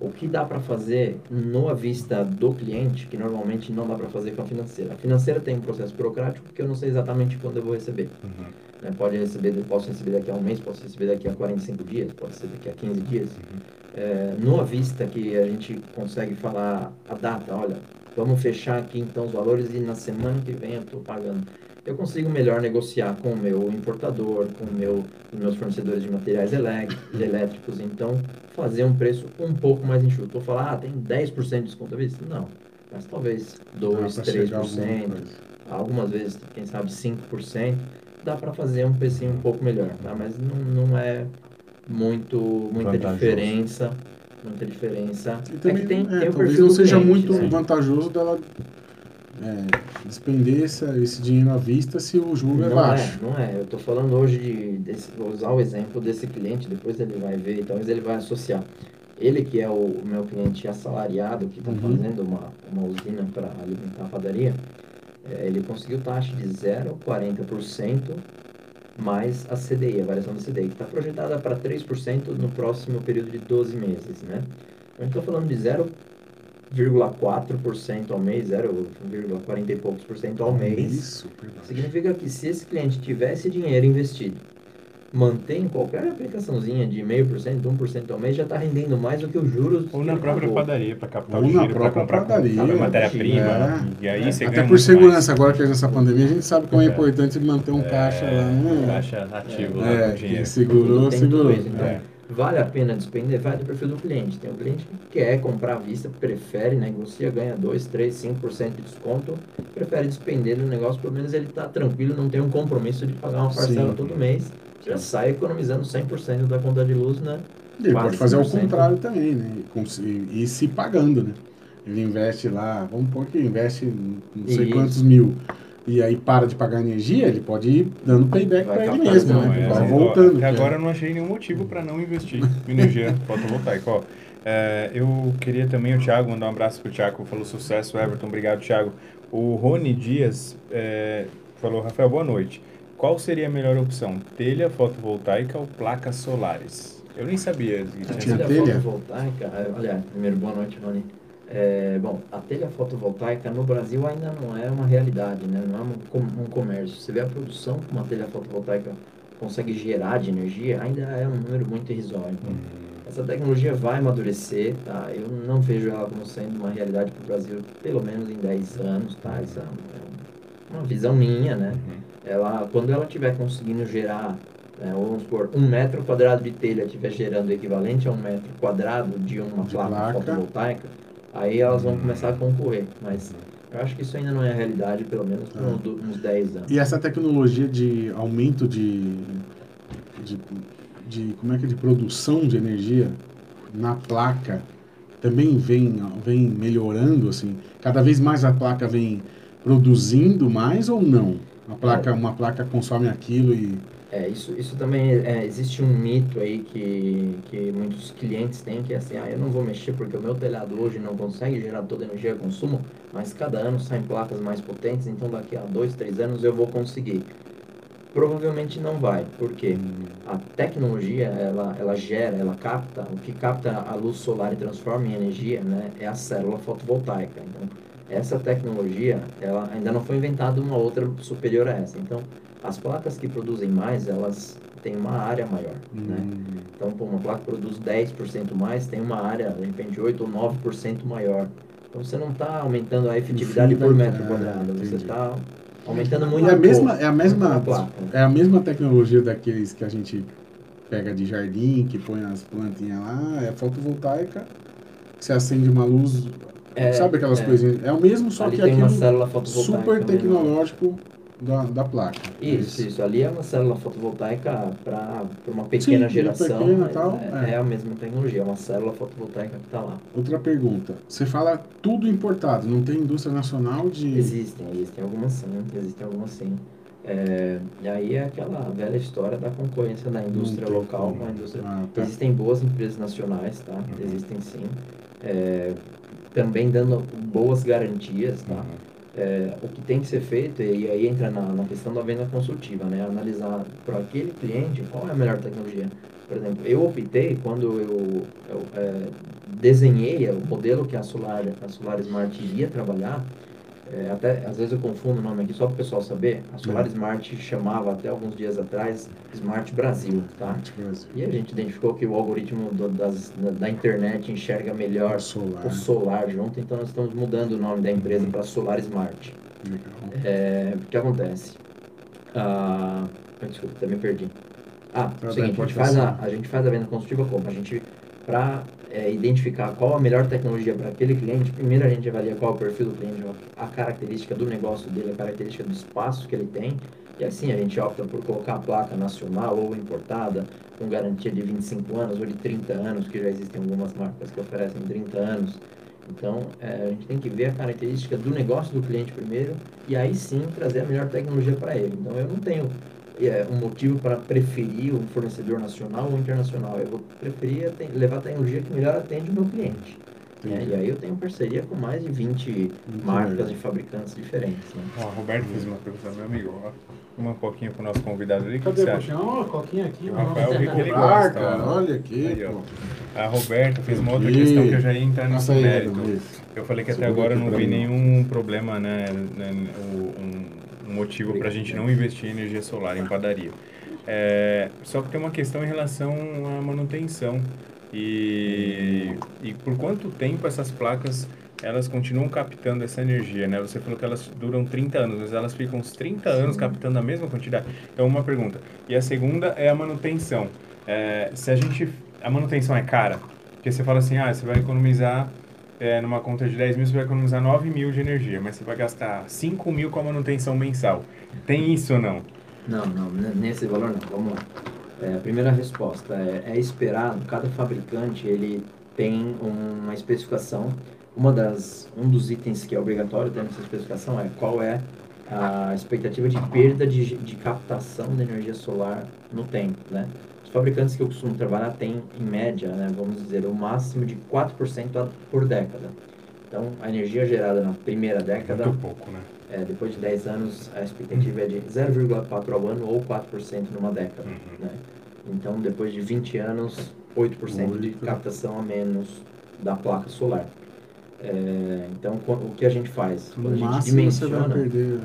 O que dá para fazer no à vista do cliente, que normalmente não dá para fazer com a financeira. A financeira tem um processo burocrático que eu não sei exatamente quando eu vou receber. Uhum. Né? Pode receber, posso receber daqui a um mês, posso receber daqui a 45 dias, pode ser daqui a 15 dias. Uhum. É, no à vista que a gente consegue falar a data, olha, vamos fechar aqui então os valores e na semana que vem eu estou pagando eu consigo melhor negociar com o meu importador, com o meu, os meus fornecedores de materiais elétricos, então fazer um preço um pouco mais enxuto. Vou falar, ah, tem 10% de desconto à vista? Não, mas talvez 2, 3%, algumas vezes, quem sabe 5%, dá para fazer um precinho um pouco melhor, tá? mas não, não é muito, muita vantajoso. diferença muita diferença. E é que tem, é, tem o perfil não seja cliente, muito né? vantajoso dela é, despender esse, esse dinheiro à vista se o juro é não é baixo. É, não é, eu estou falando hoje de desse, vou usar o exemplo desse cliente, depois ele vai ver, então ele vai associar. Ele que é o, o meu cliente assalariado, que está uhum. fazendo uma, uma usina para alimentar a padaria, é, ele conseguiu taxa de 0,40% mais a CDI, a variação da CDI, que está projetada para 3% no próximo período de 12 meses, né? Então, a gente está falando de 0 0,4% ao mês, 0,40 e poucos por cento ao mês. Isso, verdade. Significa que se esse cliente tivesse dinheiro investido, mantém qualquer aplicaçãozinha de 0,5%, 1% ao mês, já está rendendo mais do que os juros. Ou que na própria pagou. padaria para captar Ou o na dinheiro para própria comprar padaria, matéria-prima. é. E aí você Até por muito segurança, agora que é nessa pandemia, a gente sabe que é É. importante manter um caixa lá. mais. né? Caixa ativo lá É, com quem dinheiro. segurou, segurou. isso, então. Vale a pena despender? Vai do perfil do cliente. Tem um cliente que quer comprar à vista, prefere, negocia, ganha 2, 3, 5% de desconto, prefere despender no negócio, pelo menos ele está tranquilo, não tem um compromisso de pagar uma parcela Sim. todo mês. Já sai economizando 100% da conta de luz, né? Ele Quase pode fazer o 100%. contrário também, né? E E, e se pagando, né? Ele investe lá, vamos pôr que investe não sei Isso. quantos mil. E aí para de pagar energia, ele pode ir dando payback para ele mesmo, não, né? é, Vai voltando. Até agora é- eu não achei nenhum motivo para não investir em energia (laughs) fotovoltaica. Ó, é, eu queria também o Thiago, mandar um abraço pro Thiago, falou sucesso, Everton, obrigado, Thiago. O Rony Dias é, falou, Rafael, boa noite. Qual seria a melhor opção, telha fotovoltaica ou placas solares? Eu nem sabia que tinha telha telha? fotovoltaica, olha, primeiro, boa noite, Rony. É, bom, a telha fotovoltaica no Brasil ainda não é uma realidade, né? não é um, um comércio. Você vê a produção que uma telha fotovoltaica consegue gerar de energia, ainda é um número muito irrisório. Então, essa tecnologia vai amadurecer, tá? Eu não vejo ela como sendo uma realidade para o Brasil, pelo menos em 10 anos, tá? Isso é um- é uma visão minha, né? Ela, quando ela estiver conseguindo gerar, né, ou vamos supor, um metro quadrado de telha estiver gerando o equivalente a um metro quadrado de uma De placa, placa. fotovoltaica, aí elas vão começar a concorrer. Mas eu acho que isso ainda não é a realidade, pelo menos por uns, uns 10 anos. E essa tecnologia de aumento de, de, de- como é que é, de produção de energia na placa também vem, vem melhorando assim. Cada vez mais a placa vem produzindo mais ou não? A placa, uma placa consome aquilo e É, isso, isso também é, existe um mito aí que, que muitos clientes têm, que é assim, ah, eu não vou mexer porque o meu telhado hoje não consegue gerar toda a energia que consumo, mas cada ano saem placas mais potentes, então daqui a dois, três anos eu vou conseguir. Provavelmente não vai, porque a tecnologia, ela, ela gera, ela capta, o que capta a luz solar e transforma em energia, né, é a célula fotovoltaica. Então, essa tecnologia, ela ainda não foi inventada uma outra superior a essa. Então, as placas que produzem mais, elas têm uma área maior, né? Hum, Então, pô, uma placa que produz 10% mais, tem uma área, de repente, 8 ou 9% maior. Então, você não está aumentando a efetividade por metro é, quadrado, você entendi. está aumentando muito é a mesma, é a mesma, é a mesma tecnologia daqueles que a gente pega de jardim, que põe as plantinhas lá, é fotovoltaica, que você acende uma luz, É, sabe aquelas é. coisinhas? É o mesmo, só que aquilo fotovoltaica. super menor. tecnológico da, da placa. Isso, isso. Ali é uma célula fotovoltaica para uma pequena Sim, geração. pequena, mas tal, é, é. é a mesma tecnologia, é uma célula fotovoltaica que está lá. Outra pergunta. Você fala tudo importado, não tem indústria nacional de. Existem, existem algumas sim, existem algumas sim. É, e aí é aquela velha história da concorrência da indústria local com a indústria. Ah, tá. Existem boas empresas nacionais, tá? Uhum. Existem sim. É, também dando boas garantias, tá? É, o que tem que ser feito, e aí entra na, na questão da venda consultiva, né? Analisar para aquele cliente qual é a melhor tecnologia. Por exemplo, eu optei, quando eu, eu, é, desenhei o modelo que a Solar, a Solar Smart iria trabalhar, é, até às vezes eu confundo o nome aqui só para o pessoal saber, a Solar Uhum. Smart chamava até alguns dias atrás Smart Brasil, tá? E a gente identificou que o algoritmo do- das, da, internet enxerga melhor solar. o solar junto, então nós estamos mudando o nome da empresa para Solar Smart. É, o que acontece? Ah, desculpa, até me perdi. Ah, é o seguinte, a gente, faz a, a gente faz a venda consultiva como? A gente, para identificar qual a melhor tecnologia para aquele cliente, primeiro a gente avalia qual é o perfil do cliente, a característica do negócio dele, a característica do espaço que ele tem, e assim a gente opta por colocar a placa nacional ou importada, com garantia de 25 anos ou de 30 anos, que já existem algumas marcas que oferecem 30 anos. Então, é, a gente tem que ver a característica do negócio do cliente primeiro e aí sim trazer a melhor tecnologia para ele. Então, eu não tenho é, um motivo para preferir um fornecedor nacional ou internacional. Eu vou preferir levar a tecnologia que melhor atende o meu cliente. Entendi. e aí eu tenho parceria com mais de 20 Muito marcas e fabricantes diferentes. Né? Ó, Roberto fez uma pergunta, meu amigo. Ó, uma coquinha pro nosso convidado ali. O que, Cadê você a acha? coquinha? Ó, a coquinha aqui. O. Rafael, o que ele gosta, cara. ó. Olha aqui, Aí. A Roberta fez uma outra questão que eu já ia entrar nesse mérito. Eu falei que até Segura agora eu aqui não vi nenhum problema, né, né, o- um, um motivo para a gente não investir em energia solar em padaria. É, só que tem uma questão em relação à manutenção e, e por quanto tempo essas placas elas continuam captando essa energia, né? Você falou que elas duram 30 anos, mas elas ficam uns 30 anos captando a mesma quantidade. Então, uma pergunta. E a segunda é a manutenção. É, se a gente... A manutenção é cara? Porque você fala assim, ah, você vai economizar é, numa conta de 10 mil, você vai economizar 9 mil de energia, mas você vai gastar 5 mil com a manutenção mensal. Tem isso ou não? Não, não, n- nesse valor não. Vamos lá. É, a primeira resposta é, é esperado, cada fabricante ele tem uma especificação. Uma das, um dos itens que é obrigatório ter nessa especificação é qual é a expectativa de perda de, de captação de energia solar no tempo, né? Os fabricantes que eu costumo trabalhar têm, em média, né, vamos dizer, o máximo de 4% a- por década. Então, a energia gerada na primeira década Muito pouco, né? é, depois de 10 anos, a expectativa é de 0,4 ao ano ou 4% numa década. Uhum. Né? Então, depois de 20 anos, 8% de Oito. captação a menos da placa solar. É, então, o que a gente faz? Quando a No gente máximo você vai dimensiona... perder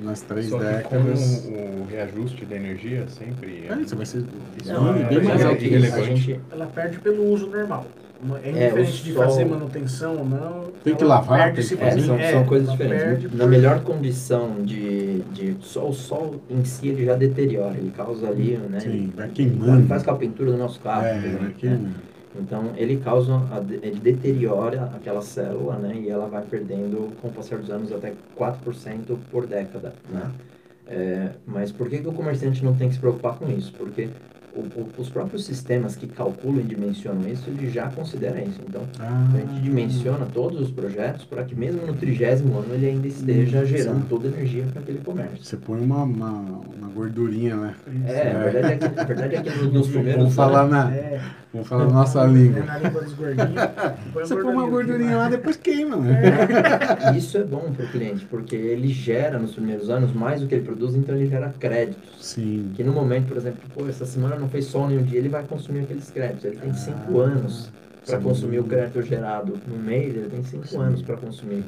nas três Só que décadas. com o reajuste da energia sempre... É, você vai ser Não, é, bem é, mais é, alto que que a isso. gente, Ela perde pelo uso normal. É É, indiferente o de sol- fazer manutenção ou não. Tem que lavar, tem que É, fazer- são, é, são coisas ela diferentes. perde Na por- melhor condição de, de só o sol em si ele já deteriora, ele causa ali, né? Sim, ele- vai queimando. Faz com a pintura do nosso carro, por É, exemplo, vai né? Então ele causa, ele deteriora aquela célula, né? E ela vai perdendo com o passar dos anos até 4% por década, né? É, mas por que, que o comerciante não tem que se preocupar com isso? Porque o- o- os próprios sistemas que calculam e dimensionam isso, ele já considera isso. Então Ah, a gente dimensiona todos os projetos para que mesmo no trigésimo ano ele ainda esteja Hum, gerando toda a energia para aquele comércio. Você põe uma, uma, uma gordurinha, né? É, a verdade é que, a verdade é que nos, nos primeiros Vamos falar na, É, vamos falar na nossa língua. Na língua dos gordinhos. Você põe uma gordurinha lá, depois queima, né? E Isso é bom para o cliente, porque ele gera nos primeiros anos mais do que ele produz, então ele gera créditos. Sim. Que no momento, por exemplo, pô, essa semana não fez sol nenhum dia, ele vai consumir aqueles créditos. Ele tem cinco Ah, anos para consumir o crédito gerado no mês, ele tem cinco Sim. anos para consumir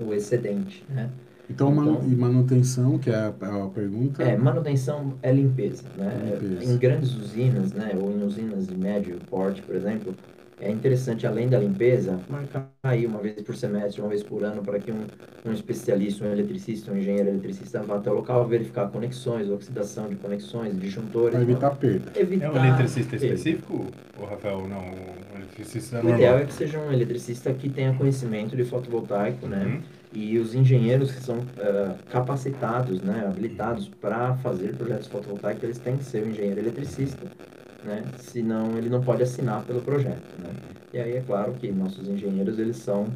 o excedente, né? Então, Então- e manutenção, que é a, a pergunta. É, manutenção é limpeza, né? Limpeza. Em grandes usinas, né, ou em usinas de médio porte, por exemplo, é interessante, além da limpeza, marcar aí uma vez por semestre, uma vez por ano, para que um, um especialista, um eletricista, um engenheiro eletricista vá até o local verificar conexões, oxidação de conexões, disjuntores. Para evitar perda. evitar É um eletricista perda. específico, o Rafael? Não, um eletricista O normal. ideal é que seja um eletricista que tenha conhecimento de fotovoltaico, né? Uhum. E os engenheiros que são eh, capacitados, né, habilitados para fazer projetos fotovoltaicos, eles têm que ser um engenheiro eletricista, né? Senão ele não pode assinar pelo projeto, né? E aí é claro que nossos engenheiros eles são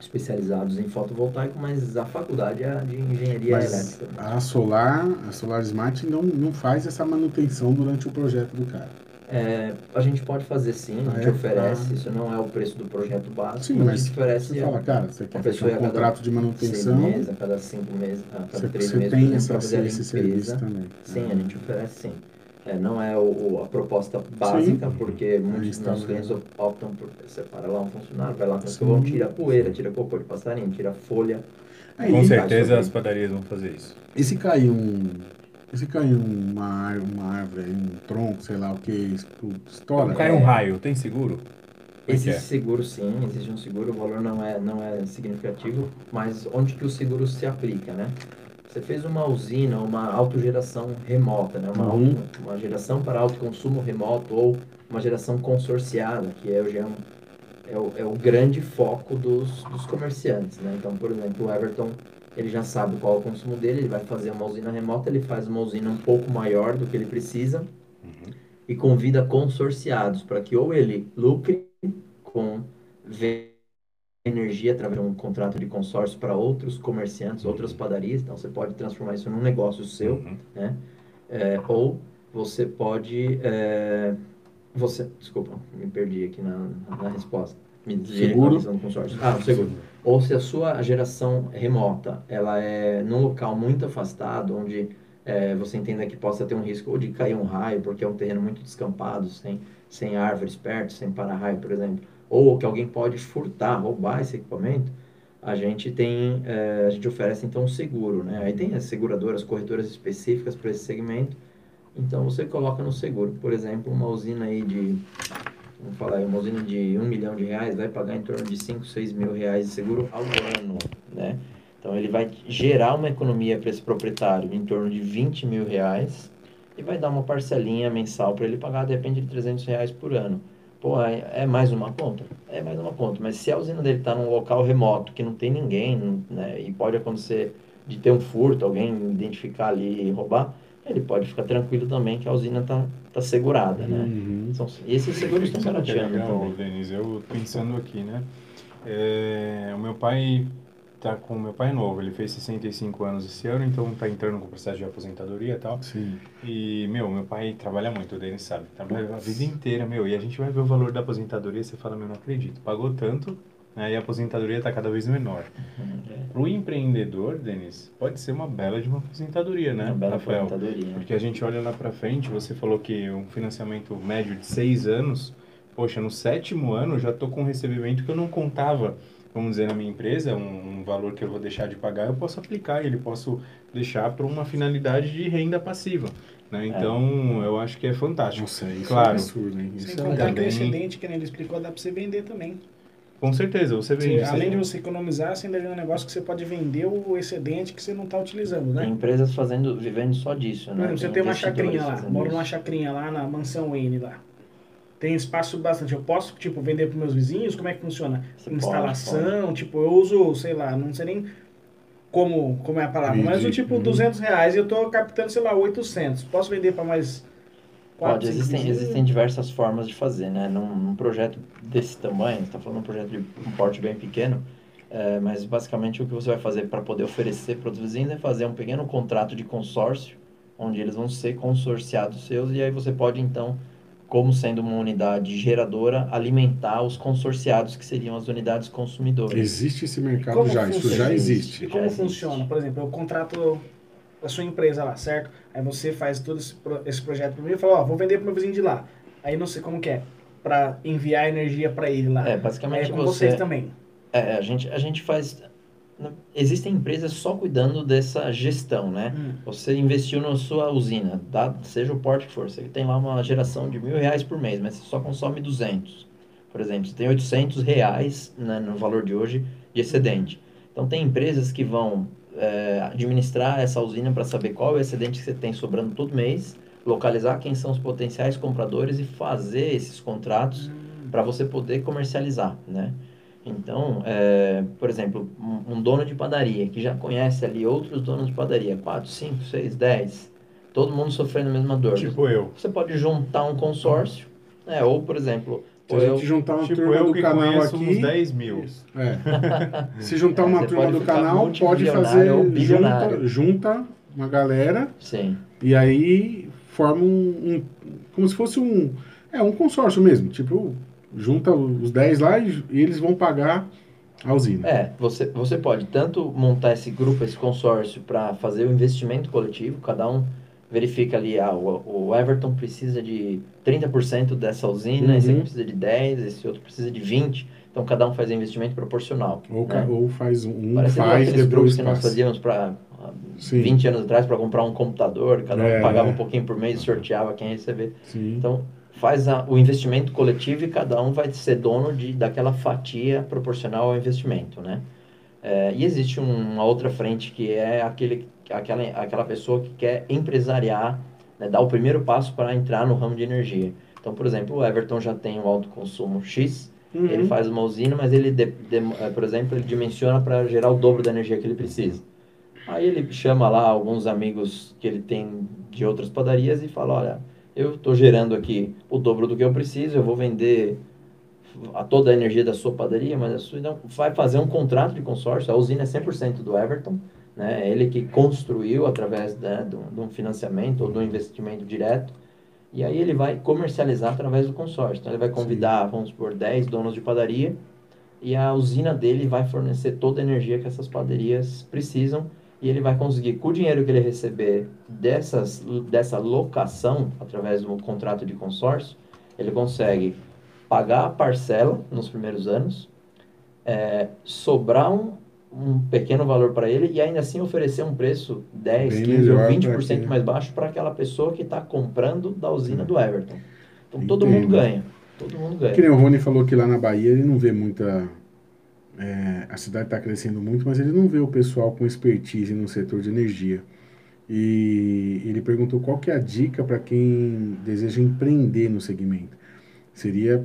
especializados em fotovoltaico, mas a faculdade é de engenharia Mas elétrica. a Solar, a Solar Smart não, não faz essa manutenção durante o projeto do cara. É, a gente pode fazer sim, a Ah, gente é? oferece, Ah. isso não é o preço do projeto básico, Sim, mas, a gente oferece Você fala, cara, você quer fechar pessoa um contrato de seis manutenção, meses, a cada cinco meses, a cada você, três você meses, tem essa, fazer a limpeza. Sim, Ah. a gente oferece sim. É, não é o, o- a proposta básica, Sim. porque muitos dos nossos clientes optam por separar lá um funcionário, vai lá a Sim. escovão, tira poeira, tira cocô de passarinho, tira folha. Aí, Com certeza as padarias vão fazer isso. E se cair um. E se cair uma, uma árvore, um tronco, sei lá o que, estoura? Cai um raio, tem seguro? Existe é? seguro sim, existe um seguro, o valor não é, não é significativo, mas onde que o seguro se aplica, né? Você fez uma usina, uma autogeração remota, né? uma, Uhum. auto- uma geração para autoconsumo remoto ou uma geração consorciada, que é, hoje é, é, o, é o grande foco dos, dos comerciantes. Né? Então, por exemplo, o Everton ele já sabe qual é o consumo dele, ele vai fazer uma usina remota, ele faz uma usina um pouco maior do que ele precisa Uhum. e convida consorciados para que ou ele lucre com energia através de um contrato de consórcio para outros comerciantes, outras padarias, então você pode transformar isso num negócio seu, Uhum. né? É, ou você pode, é, você, desculpa, me perdi aqui na, na resposta. medir Seguro. do consórcio. Ah, o seguro. Ou se a sua geração remota, ela é num local muito afastado, onde é, você entenda que possa ter um risco ou de cair um raio, porque é um terreno muito descampado, sem, sem árvores perto, sem para-raio, por exemplo, ou que alguém pode furtar, roubar esse equipamento, a gente tem, é, a gente oferece então um seguro, né? Aí tem as seguradoras, corretoras específicas para esse segmento, então você coloca no seguro, por exemplo, uma usina aí de, vamos falar uma usina de um milhão de reais vai pagar em torno de 5, 6 mil reais de seguro ao ano, né? Então ele vai gerar uma economia para esse proprietário em torno de 20 mil reais e vai dar uma parcelinha mensal para ele pagar, depende de 300 reais por ano. Pô, é, é mais uma conta? É mais uma conta. Mas se a usina dele está num local remoto, que não tem ninguém, né, e pode acontecer de ter um furto, alguém identificar ali e roubar, ele pode ficar tranquilo também que a usina está tá segurada, né? Uhum. São, esses seguros estão Que barateando legal, também. Denis. Eu pensando aqui, né? É, o meu pai tá com o meu pai novo, ele fez 65 anos esse ano, então tá entrando com o processo de aposentadoria e tal. Sim. E, meu, meu pai trabalha muito, o Denis sabe. Trabalha a vida inteira, meu. E a gente vai ver o valor da aposentadoria e você fala, meu, não acredito. Pagou tanto, né, e a aposentadoria tá cada vez menor. Uhum, Pro empreendedor, Denis, pode ser uma bela de uma aposentadoria, né, Uma bela Rafael? aposentadoria. Porque a gente olha lá pra frente, você falou que um financiamento médio de seis anos, poxa, no sétimo ano eu já tô com um recebimento que eu não contava, vamos dizer, na minha empresa, um, um valor que eu vou deixar de pagar, eu posso aplicar ele, posso deixar para uma finalidade de renda passiva. Né? Então, eu acho que é fantástico. Nossa, isso Claro. é um absurdo, hein? Sem Isso é contar legal. que o também- excedente, que nem ele explicou, dá pra você vender também. Com certeza, você vende. além de você... economizar, você ainda vê um negócio que você pode vender o excedente que você não está utilizando, né? Tem empresas fazendo, vivendo só disso, Por né? exemplo, você tem uma investidores chacrinha lá, isso. numa chacrinha lá na mansão Wayne lá. Tem espaço bastante. Eu posso, tipo, vender para meus vizinhos? Como é que funciona? Você pode, Instalação, tipo, eu uso, sei lá, não sei nem como, como é a palavra, mas Entendi. tipo, Uhum. 200 reais e eu tô captando, sei lá, 800. Posso vender para mais Pode, existem, existem diversas formas de fazer, né? Num, num projeto desse tamanho, você está falando um projeto de um porte bem pequeno, é, mas basicamente o que você vai fazer para poder oferecer para os vizinhos é fazer um pequeno contrato de consórcio, onde eles vão ser consorciados seus, e aí você pode então, como sendo uma unidade geradora, alimentar os consorciados, que seriam as unidades consumidoras. Existe esse mercado já, isso funciona já isso? existe. E como Já existe. funciona? Por exemplo, eu contrato a sua empresa lá, certo? Aí você faz todo esse, esse projeto para mim e fala, ó, vou vender pro meu vizinho de lá. Aí não sei como que é, para enviar energia para ele lá. É, É basicamente com você... vocês também. É, a gente, a gente faz... Existem empresas só cuidando dessa gestão, né? Hum. Você investiu na sua usina, tá? seja o porte que for, você tem lá uma geração de mil reais por mês, mas você só consome 200. Por exemplo, você tem 800 reais né, no valor de hoje de excedente. Então, tem empresas que vão é, administrar essa usina para saber qual é o excedente que você tem sobrando todo mês, localizar quem são os potenciais compradores e fazer esses contratos para você poder comercializar, né? Então, é, por exemplo, um, um dono de padaria que já conhece ali outros donos de padaria, 4, 5, 6, 10, todo mundo sofrendo a mesma dor. Tipo eu. Você pode juntar um consórcio, né? ou, por exemplo, Se ou a eu, gente juntar uma Tipo turma eu do que canal conheço aqui. uns 10 mil. É. (laughs) Se juntar uma Você turma do canal, pode fazer. Junta, junta uma galera sim, e aí forma um, um- Como se fosse um. É um consórcio mesmo. Tipo, junta os 10 lá e, eles vão pagar a usina. É, você, você pode tanto montar esse grupo, esse consórcio, para fazer o investimento coletivo, cada um verifica ali, ah, o, o Everton precisa de 30% dessa usina, Uhum. esse aqui precisa de 10, esse outro precisa de 20, então cada um faz investimento proporcional. Ou, né? ou faz um, com faz aqueles grupos que nós fazíamos para Sim. 20 anos atrás para comprar um computador, cada um É, pagava é. um pouquinho por mês e sorteava quem ia receber. Sim. Então, faz a- o investimento coletivo e cada um vai ser dono de, daquela fatia proporcional ao investimento, né? É, e existe um- uma outra frente que é aquele, aquela, aquela pessoa que quer empresariar, né, dar o primeiro passo para entrar no ramo de energia. Então, por exemplo, o Everton já tem um alto consumo X, Uhum. ele faz uma usina, mas ele, de- de- eh, por exemplo, ele dimensiona para gerar o dobro da energia que ele precisa. Aí ele chama lá alguns amigos que ele tem de outras padarias e fala, olha, eu estou gerando aqui o dobro do que eu preciso, eu vou vender a toda a energia da sua padaria, mas a sua não vai fazer um contrato de consórcio, a usina é 100% do Everton, né? É ele que construiu através né, de, um, financiamento ou de um investimento direto, e aí ele vai comercializar através do consórcio. Então ele vai convidar, vamos supor, 10 donos de padaria e a usina dele vai fornecer toda a energia que essas padarias precisam e ele vai conseguir, com o dinheiro que ele receber dessas, dessa locação, através do contrato de consórcio, ele consegue pagar a parcela nos primeiros anos, é, sobrar um, um pequeno valor para ele e ainda assim oferecer um preço 10, Bem 15 ou melhor 20% pra mais baixo para aquela pessoa que está comprando da usina do Everton. Então todo Entendo. mundo ganha. Todo mundo ganha. Que nem o Rony falou que lá na Bahia ele não vê muita. É, a cidade está crescendo muito, mas ele não vê o pessoal com expertise no setor de energia. E ele perguntou qual que é a dica para quem deseja empreender no segmento. Seria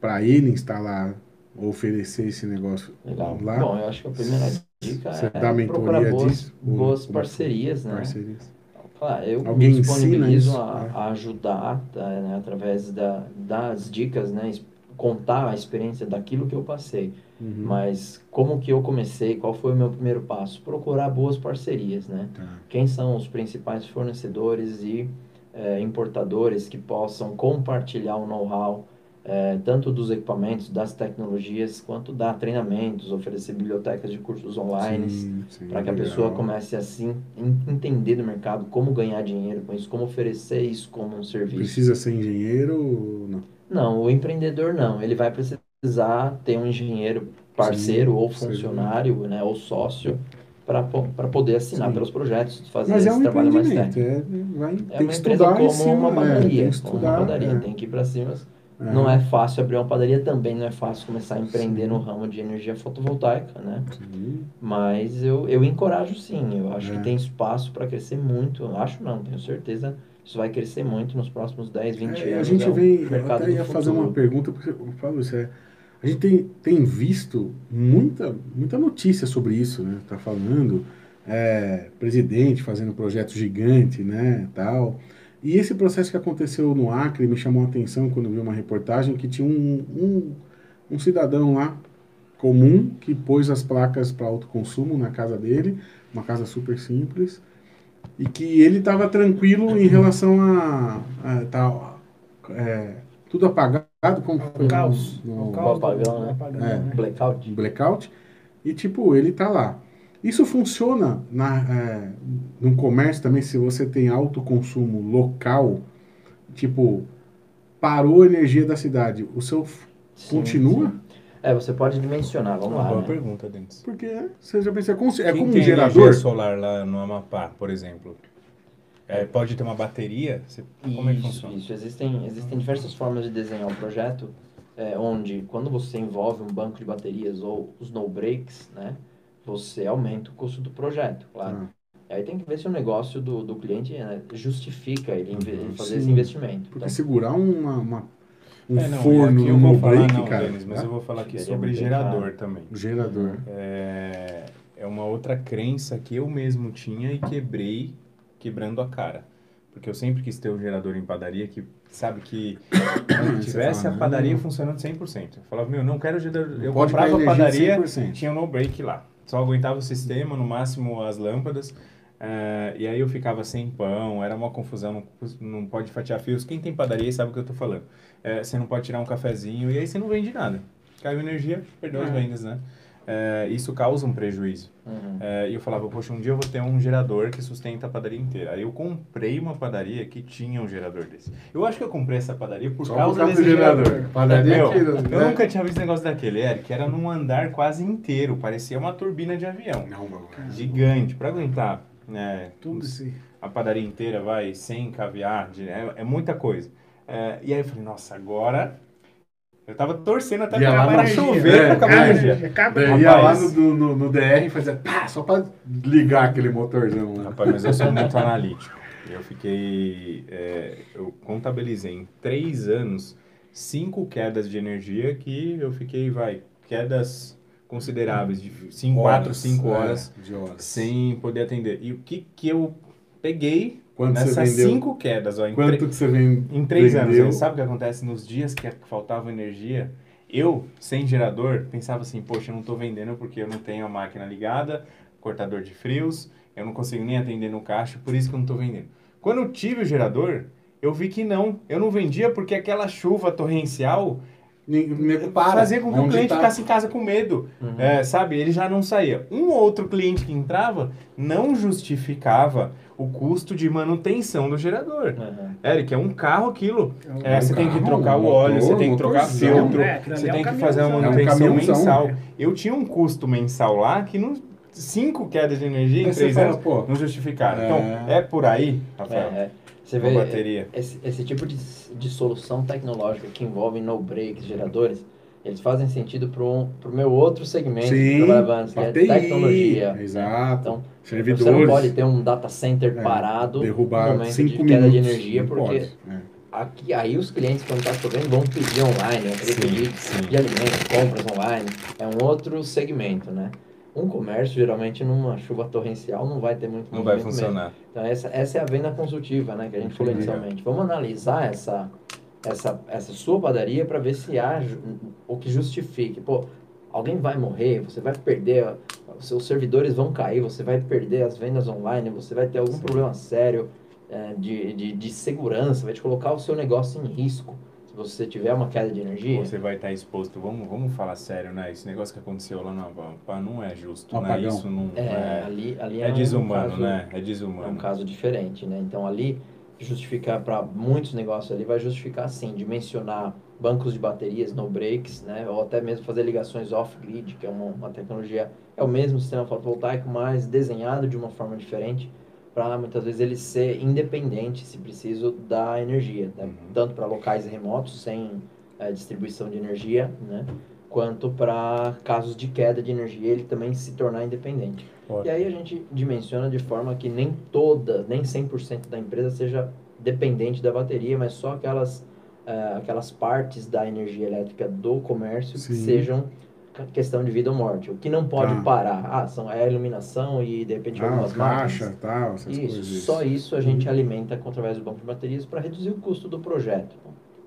para ele instalar oferecer esse negócio Legal. lá? Bom, eu acho que a primeira dica Você é dá mentoria procurar boas, disso? Boas ou- parcerias, né? Parcerias. Claro, eu Alguém me disponibilizo a, a ajudar tá, né, através da, das dicas, né? Contar a experiência daquilo que eu passei. Uhum. Mas como que eu comecei? Qual foi o meu primeiro passo? Procurar boas parcerias, né? Tá. Quem são os principais fornecedores e eh, importadores que possam compartilhar o know-how eh, tanto dos equipamentos, das tecnologias, quanto dar treinamentos, oferecer bibliotecas de cursos online Sim, sim, para que a legal. pessoa comece assim en- entender do mercado como ganhar dinheiro com isso, como oferecer isso como um serviço. Precisa ser engenheiro ou não? Não, o empreendedor não, ele vai precisar ter um engenheiro parceiro Sim, ou sim. funcionário, né, ou sócio para poder assinar Sim. pelos projetos, fazer Mas é esse um trabalho mais técnico. É, vai, É uma empresa como cima, uma é, padaria, tem que como estudar, uma padaria, é. tem que ir para cima. Não é fácil abrir uma padaria, também não é fácil começar a empreender Sim. no ramo de energia fotovoltaica, né? Sim. Mas eu, eu encorajo sim, eu acho É. que tem espaço para crescer muito. Eu acho não, tenho certeza. Isso vai crescer muito nos próximos 10, 20 É, anos. a gente é vem, eu até ia fazer uma pergunta, falo isso, é, a gente tem, tem visto muita, muita notícia sobre isso, né? Tá falando, é, presidente fazendo projeto gigante, né, tal. E esse processo que aconteceu no Acre me chamou a atenção quando eu vi uma reportagem que tinha um, um, um cidadão lá comum que pôs as placas para autoconsumo na casa dele, uma casa super simples, e que ele estava tranquilo em relação a, a tal, é, tudo apagado, como foi no- caos. no, Ao caos apagão, né? apagão, É. né? Blackout. blackout e tipo ele tá lá. Isso funciona na é, no comércio também se você tem alto consumo local, tipo parou a energia da cidade, o seu Sim, continua? sim. É, você pode dimensionar, vamos Uma lá. boa né? pergunta, Denis. Porque você já pensa é como, é como um tem gerador? energia solar lá no Amapá, por exemplo, é, pode ter uma bateria? Você- como é que Isso, funciona? isso. Existem, existem diversas formas de desenhar um projeto, é, onde quando você envolve um banco de baterias ou os no breaks, né, você aumenta o custo do projeto, claro. Ah, Aí tem que ver se o negócio do, do cliente né, justifica ele, ele fazer Sim. esse investimento. porque Então, segurar uma, uma- um É, não, forno no vou falar break, não, cara, Denis, mas tá? eu vou falar aqui Seria sobre muito gerador caro. também. gerador. É, é uma outra crença que eu mesmo tinha e quebrei quebrando a cara. Porque eu sempre quis ter um gerador em padaria que, sabe, que (coughs) tivesse fala, a padaria não. funcionando 100%. Eu falava, meu, não quero gerador. Eu Pode comprava a energia padaria, 100%. tinha um no-break lá. Só aguentava o sistema, no máximo as lâmpadas. eh, e aí eu ficava sem pão, era uma confusão, não, não pode fatiar fios. Quem tem padaria sabe o que eu tô falando. Eh, você não pode tirar um cafezinho e aí você não vende nada. Caiu energia, perdeu as É. vendas, né? Eh, isso causa um prejuízo. uhum. Eh, e eu falava, poxa, um dia eu vou ter um gerador que sustenta a padaria inteira. Aí eu comprei uma padaria que tinha um gerador desse. Eu acho que eu comprei essa padaria por Só causa por causa desse do gerador. gerador. Padaria Meu, que- eu né? nunca tinha visto negócio daquele, Eric. Era num andar quase inteiro, parecia uma turbina de avião. Não, mano. Gigante, para aguentar né, Tudo a padaria inteira, vai, sem caviar, é, é muita coisa. É, e aí eu falei, nossa, agora... Eu tava torcendo até Ia lá acabar no- chover é, pra acabar a é. Daí ia lá no, no, no DR e fazia pá, só pra ligar aquele motorzão lá. Rapaz, mas eu sou muito analítico. Eu fiquei. é, eu contabilizei em três anos cinco quedas de energia que eu fiquei, vai, quedas consideráveis, de cinco, quatro, cinco é, horas, de horas. sem poder atender. E o que que eu peguei Quanto nessas cinco quedas, ó, em, Quanto tre- que você vem, em três anos? vendeu? Aí Sabe o que acontece nos dias que faltava energia? Eu, sem gerador, pensava assim, poxa, eu não estou vendendo porque eu não tenho a máquina ligada, cortador de frios, eu não consigo nem atender no caixa, por isso que eu não estou vendendo. Quando eu tive o gerador, eu vi que não, eu não vendia porque aquela chuva torrencial nego para. Fazer com que o cliente tá- ficasse em casa com medo. Uhum. É, sabe, ele já não saía. Um outro cliente que entrava não justificava o custo de manutenção do gerador. Uhum. Eric, é um carro aquilo. É É, um você tem que carro, trocar o óleo, motor, você tem que trocar motorzão. filtro, É, você é tem um que fazer uma manutenção É um mensal. Eu tinha um custo mensal lá que não, cinco quedas de energia em três anos pô, não justificaram. É. Então, é por aí, É, Rafael? É. Você vê bateria. Esse, esse tipo de, de solução tecnológica que envolve no breaks, geradores, eles fazem sentido para o meu outro segmento que eu Sim, trabalhava antes, que é TI, tecnologia. Exato. Então, Servidores. você não pode ter um data center É, parado no derrubar momento de 5 queda minutos. de energia, porque pode. É. aqui, aí os clientes, quando está chovendo, vão pedir online, vão querer Sim, pedir sim. de alimentos, compras online. É um outro segmento, né? Um comércio, geralmente, numa chuva torrencial, não vai ter muito Não vai movimento mesmo. funcionar. Então essa, essa é a venda consultiva, né, que a gente falou inicialmente. Vamos analisar essa, essa, essa sua padaria para ver se há o que justifique. Pô, alguém vai morrer, você vai perder, os seus servidores vão cair, você vai perder as vendas online, você vai ter algum Sim. problema sério é, de, de, de segurança, vai te colocar o seu negócio em risco. Se você tiver uma queda de energia, Você vai estar exposto. Vamos, vamos falar sério, né? Esse negócio que aconteceu lá na Pampa não é justo, Um né? Isso não é, é. ali, ali É um desumano, caso- né? É É um desumano. caso diferente, né? Então ali justificar para muitos negócios ali vai justificar sim, dimensionar bancos de baterias no breaks, né? Ou até mesmo fazer ligações off-grid, que é uma, uma tecnologia, é o mesmo sistema fotovoltaico, mas desenhado de uma forma diferente para muitas vezes ele ser independente, se preciso, da energia, né? Uhum. tanto para locais remotos sem eh, distribuição de energia, né? Quanto para casos de queda de energia, ele também se tornar independente. E aí a gente dimensiona de forma que nem toda, nem 100% da empresa seja dependente da bateria, mas só aquelas, eh, aquelas partes da energia elétrica do comércio Sim. que sejam questão de vida ou morte. O que não pode Tá. parar, ah, são, é a iluminação e de repente Ah, algumas caixa, máquinas. tal, essas Isso, coisas. só isso a gente alimenta com- através do banco de baterias para reduzir o custo do projeto.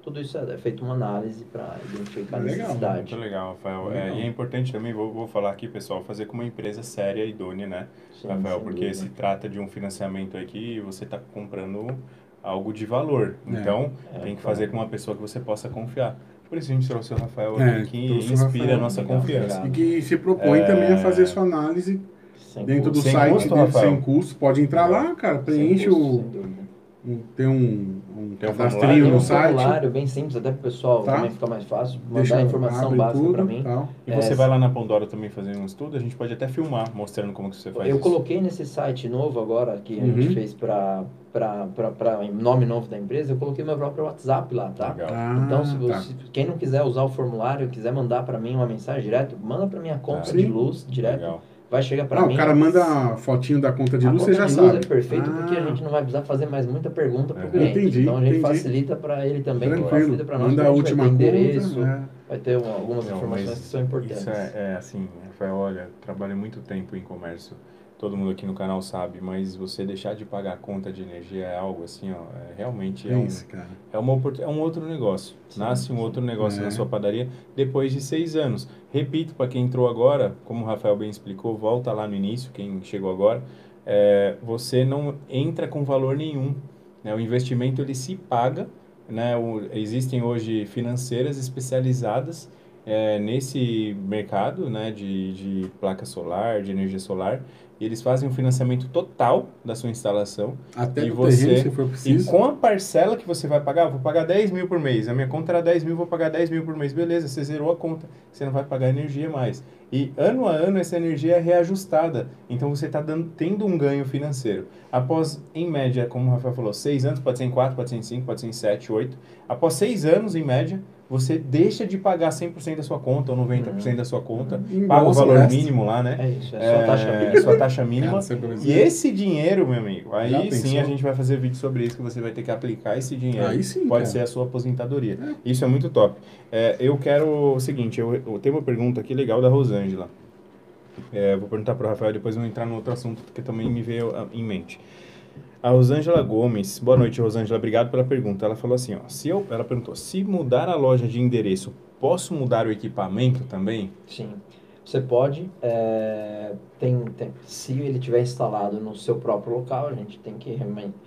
Tudo isso é, é feito uma análise para identificar a Legal, necessidade. Muito legal, Rafael. É, Legal. e é importante também, vou, vou falar aqui, pessoal, fazer com uma empresa séria e idônea, né, Sim, Rafael? Porque dúvida. se trata de um financiamento aqui e você está comprando algo de valor. É. Então, É, tem que fazer com uma pessoa que você possa confiar. Por isso a gente trouxe o Rafael É, aqui, que inspira Rafael. a nossa confiança. legal. E que se propõe também a fazer sua análise Sem dentro do custo. Sem site custo, dele, Rafael? sem custo. Pode entrar lá, cara, preenche custo, o. um- tem um, um Tem um formulário, no um site. formulário bem simples, até para o pessoal Tá. também ficar mais fácil, mandar Deixa a informação básica para mim. tal. E você É, vai lá na Pandora também fazer um estudo, a gente pode até filmar, mostrando como que você faz Eu isso. coloquei nesse site novo agora, que a Uhum. gente fez para nome novo da empresa, eu coloquei meu próprio WhatsApp lá, tá? Legal. Ah, Então, se tá. você, quem não quiser usar o formulário, quiser mandar para mim uma mensagem direto, manda para minha conta Ah, de luz direto, Legal. Vai chegar para Ah, mim. o cara manda a fotinho da conta de a luz, conta você já de luz sabe. é perfeito porque a Ah, gente não vai precisar fazer mais muita pergunta para É. o cliente. Entendi, então a gente entendi. facilita para ele também, Tranquilo. facilita para nós, Manda a última vai ter conta. endereço, é. vai ter uma- algumas Não, informações que são importantes. Isso é, é assim, Rafael, olha, trabalhei muito tempo em comércio. Todo mundo aqui no canal sabe, mas você deixar de pagar a conta de energia é algo assim, ó, é, realmente é um, Pense, cara. é, uma, é um outro negócio. Sim, Nasce um outro negócio É. na sua padaria depois de seis anos. Repito, para quem entrou agora, como o Rafael bem explicou, volta lá no início, quem chegou agora, é, você não entra com valor nenhum. Né? O investimento ele se paga. Né? O- existem hoje financeiras especializadas é, nesse mercado né? de, de placa solar, de energia solar. E eles fazem um financiamento total da sua instalação. Até E você- terreno, se for E preciso. com a parcela que você vai pagar, eu vou pagar 10 mil por mês. A minha conta era 10 mil, vou pagar 10 mil por mês. Beleza, você zerou a conta. Você não vai pagar energia mais. E ano a ano essa energia é reajustada. Então você está tendo um ganho financeiro. Após, em média, como o Rafael falou, 6 anos, pode ser em 4, pode ser em 5, pode ser em 7, 8. Após 6 anos, em média, você deixa de pagar 100% da sua conta ou 90% da sua conta. Uhum. Paga o valor resto. mínimo lá, né? É isso, é taxa É, mínima. sua taxa mínima. (laughs) E esse dinheiro, meu amigo, aí sim a gente vai fazer vídeo sobre isso, que você vai ter que aplicar esse dinheiro. Aí sim, Pode cara. ser a sua aposentadoria. Isso é muito top. É, eu quero o seguinte, eu, eu tenho uma pergunta aqui legal da Rosângela. É, vou perguntar para o Rafael, depois eu vou entrar no outro assunto que também me veio ah, em mente. A Rosângela Gomes, boa noite Rosângela, obrigado pela pergunta. Ela falou assim, ó, se eu, ela perguntou, se mudar a loja de endereço, posso mudar o equipamento também? Sim. Você pode, é, tem, tem- se ele tiver instalado no seu próprio local, a gente tem que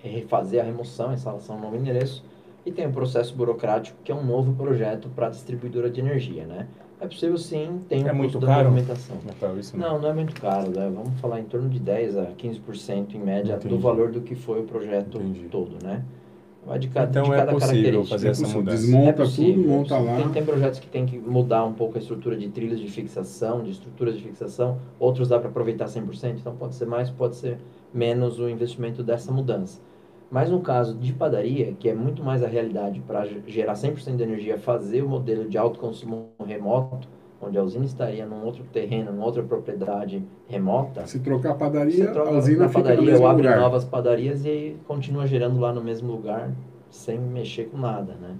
refazer a remoção, a instalação no novo endereço. e tem o processo burocrático, que é um novo projeto para a distribuidora de energia, né? É possível sim, tem um É muito custo da caro? movimentação. Isso não. Não, não é muito caro, né? Vamos falar em torno de 10 a 15% em média Entendi. do valor do que foi o projeto Entendi. todo, né? Vai de cada, Então de é cada possível característica. fazer essa possível. mudança. Desmonta É possível, tudo, monta lá. Tem, tem projetos que tem que mudar um pouco a estrutura de trilhos de fixação, de estruturas de fixação, outros dá para aproveitar 100%, então pode ser mais, pode ser menos o investimento dessa mudança. Mas no caso de padaria, que é muito mais a realidade para gerar 100% de energia, fazer o modelo de autoconsumo remoto, onde a usina estaria num outro terreno, numa outra propriedade remota, Se trocar a você padaria, troca a usina na fica no padaria mesmo ou abre lugar. novas padarias e continua gerando lá no mesmo lugar, sem mexer com nada, né?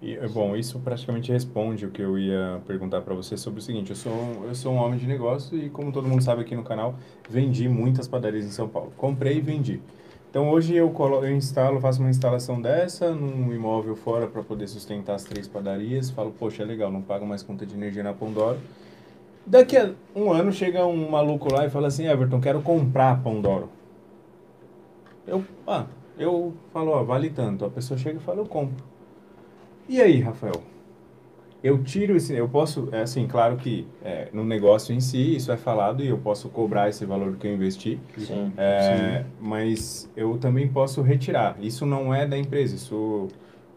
E, bom, isso praticamente responde o que eu ia perguntar para você sobre o seguinte: eu sou, eu sou um homem de negócio e, como todo mundo sabe aqui no canal, vendi muitas padarias em São Paulo. Comprei e vendi. Então hoje eu, colo, eu instalo, faço uma instalação dessa num imóvel fora para poder sustentar as três padarias. Falo, poxa, é legal, não pago mais conta de energia na Pandoro. Daqui a um ano chega um maluco lá e fala assim: Everton, quero comprar a Pandoro. Eu, ah, eu falo, ó, vale tanto. A pessoa chega e fala, eu compro. E aí, Rafael? Eu tiro esse, eu posso, é assim, claro que é, no negócio em si isso é falado e eu posso cobrar esse valor que eu investi, Sim. é, mas eu também posso retirar. Isso não é da empresa, isso